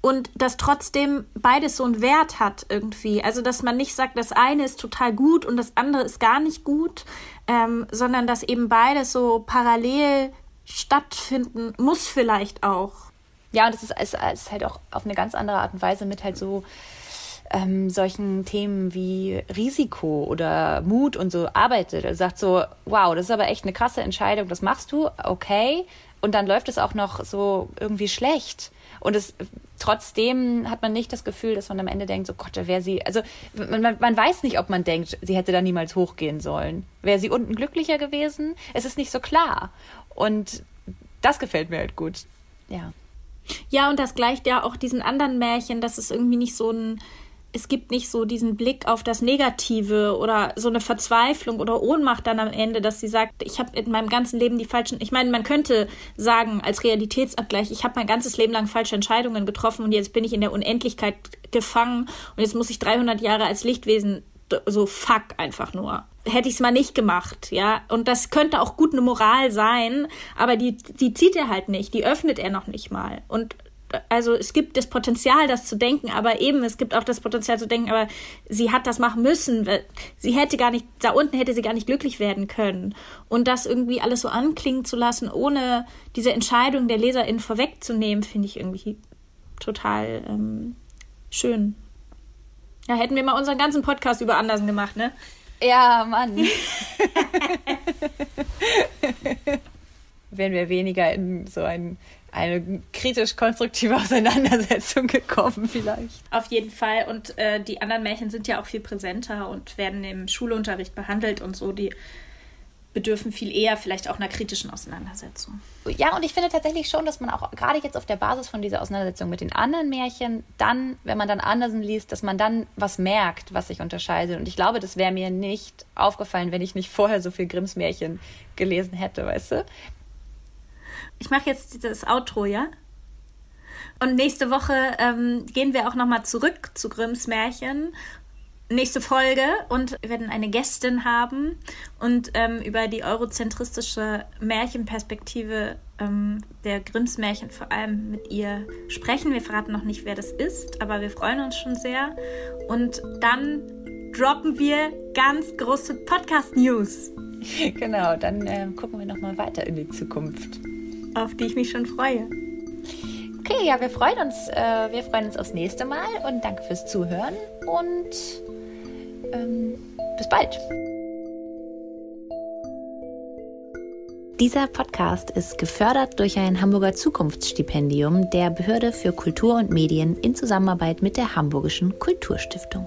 und dass trotzdem beides so einen Wert hat irgendwie. Also dass man nicht sagt, das eine ist total gut und das andere ist gar nicht gut, ähm, sondern dass eben beides so parallel stattfinden muss vielleicht auch. Ja, und das ist, ist, ist halt auch auf eine ganz andere Art und Weise mit halt so ähm, solchen Themen wie Risiko oder Mut und so arbeitet. Er sagt so, wow, das ist aber echt eine krasse Entscheidung, das machst du, okay. Und dann läuft es auch noch so irgendwie schlecht. Und es trotzdem hat man nicht das Gefühl, dass man am Ende denkt, so Gott, da wäre sie. Also man, man, weiß nicht, ob man denkt, sie hätte da niemals hochgehen sollen. Wäre sie unten glücklicher gewesen? Es ist nicht so klar. Und das gefällt mir halt gut. Ja. Ja, und das gleicht ja auch diesen anderen Märchen, dass es irgendwie nicht so ein es gibt nicht so diesen Blick auf das Negative oder so eine Verzweiflung oder Ohnmacht dann am Ende, dass sie sagt, ich habe in meinem ganzen Leben die falschen, ich meine, man könnte sagen als Realitätsabgleich, ich habe mein ganzes Leben lang falsche Entscheidungen getroffen und jetzt bin ich in der Unendlichkeit gefangen und jetzt muss ich 300 Jahre als Lichtwesen so fuck einfach nur. Hätte ich es mal nicht gemacht, ja. Und das könnte auch gut eine Moral sein, aber die, die zieht er halt nicht, die öffnet er noch nicht mal. Und also es gibt das Potenzial, das zu denken, aber eben es gibt auch das Potenzial zu denken, aber sie hat das machen müssen, sie hätte gar nicht, da unten hätte sie gar nicht glücklich werden können. Und das irgendwie alles so anklingen zu lassen, ohne diese Entscheidung der Leserin vorwegzunehmen, finde ich irgendwie total ähm, schön. Ja, hätten wir mal unseren ganzen Podcast über Andersen gemacht, ne? Ja, Mann. Wären wir weniger in so ein eine kritisch-konstruktive Auseinandersetzung gekommen, vielleicht. Auf jeden Fall. Und äh, die anderen Märchen sind ja auch viel präsenter und werden im Schulunterricht behandelt und so. Die bedürfen viel eher vielleicht auch einer kritischen Auseinandersetzung. Ja, und ich finde tatsächlich schon, dass man auch gerade jetzt auf der Basis von dieser Auseinandersetzung mit den anderen Märchen dann, wenn man dann Andersen liest, dass man dann was merkt, was sich unterscheidet. Und ich glaube, das wäre mir nicht aufgefallen, wenn ich nicht vorher so viel Grimms Märchen gelesen hätte, weißt du? Ich mache jetzt das Outro, ja? Und nächste Woche ähm, gehen wir auch nochmal zurück zu Grimms Märchen. Nächste Folge und wir werden eine Gästin haben und ähm, über die eurozentristische Märchenperspektive ähm, der Grimms Märchen vor allem mit ihr sprechen. Wir verraten noch nicht, wer das ist, aber wir freuen uns schon sehr. Und dann droppen wir ganz große Podcast-News. Genau, dann äh, gucken wir nochmal weiter in die Zukunft auf die ich mich schon freue. Okay, ja, wir freuen uns. Äh, wir freuen uns aufs nächste Mal und danke fürs Zuhören und ähm, bis bald. Dieser Podcast ist gefördert durch ein Hamburger Zukunftsstipendium der Behörde für Kultur und Medien in Zusammenarbeit mit der Hamburgischen Kulturstiftung.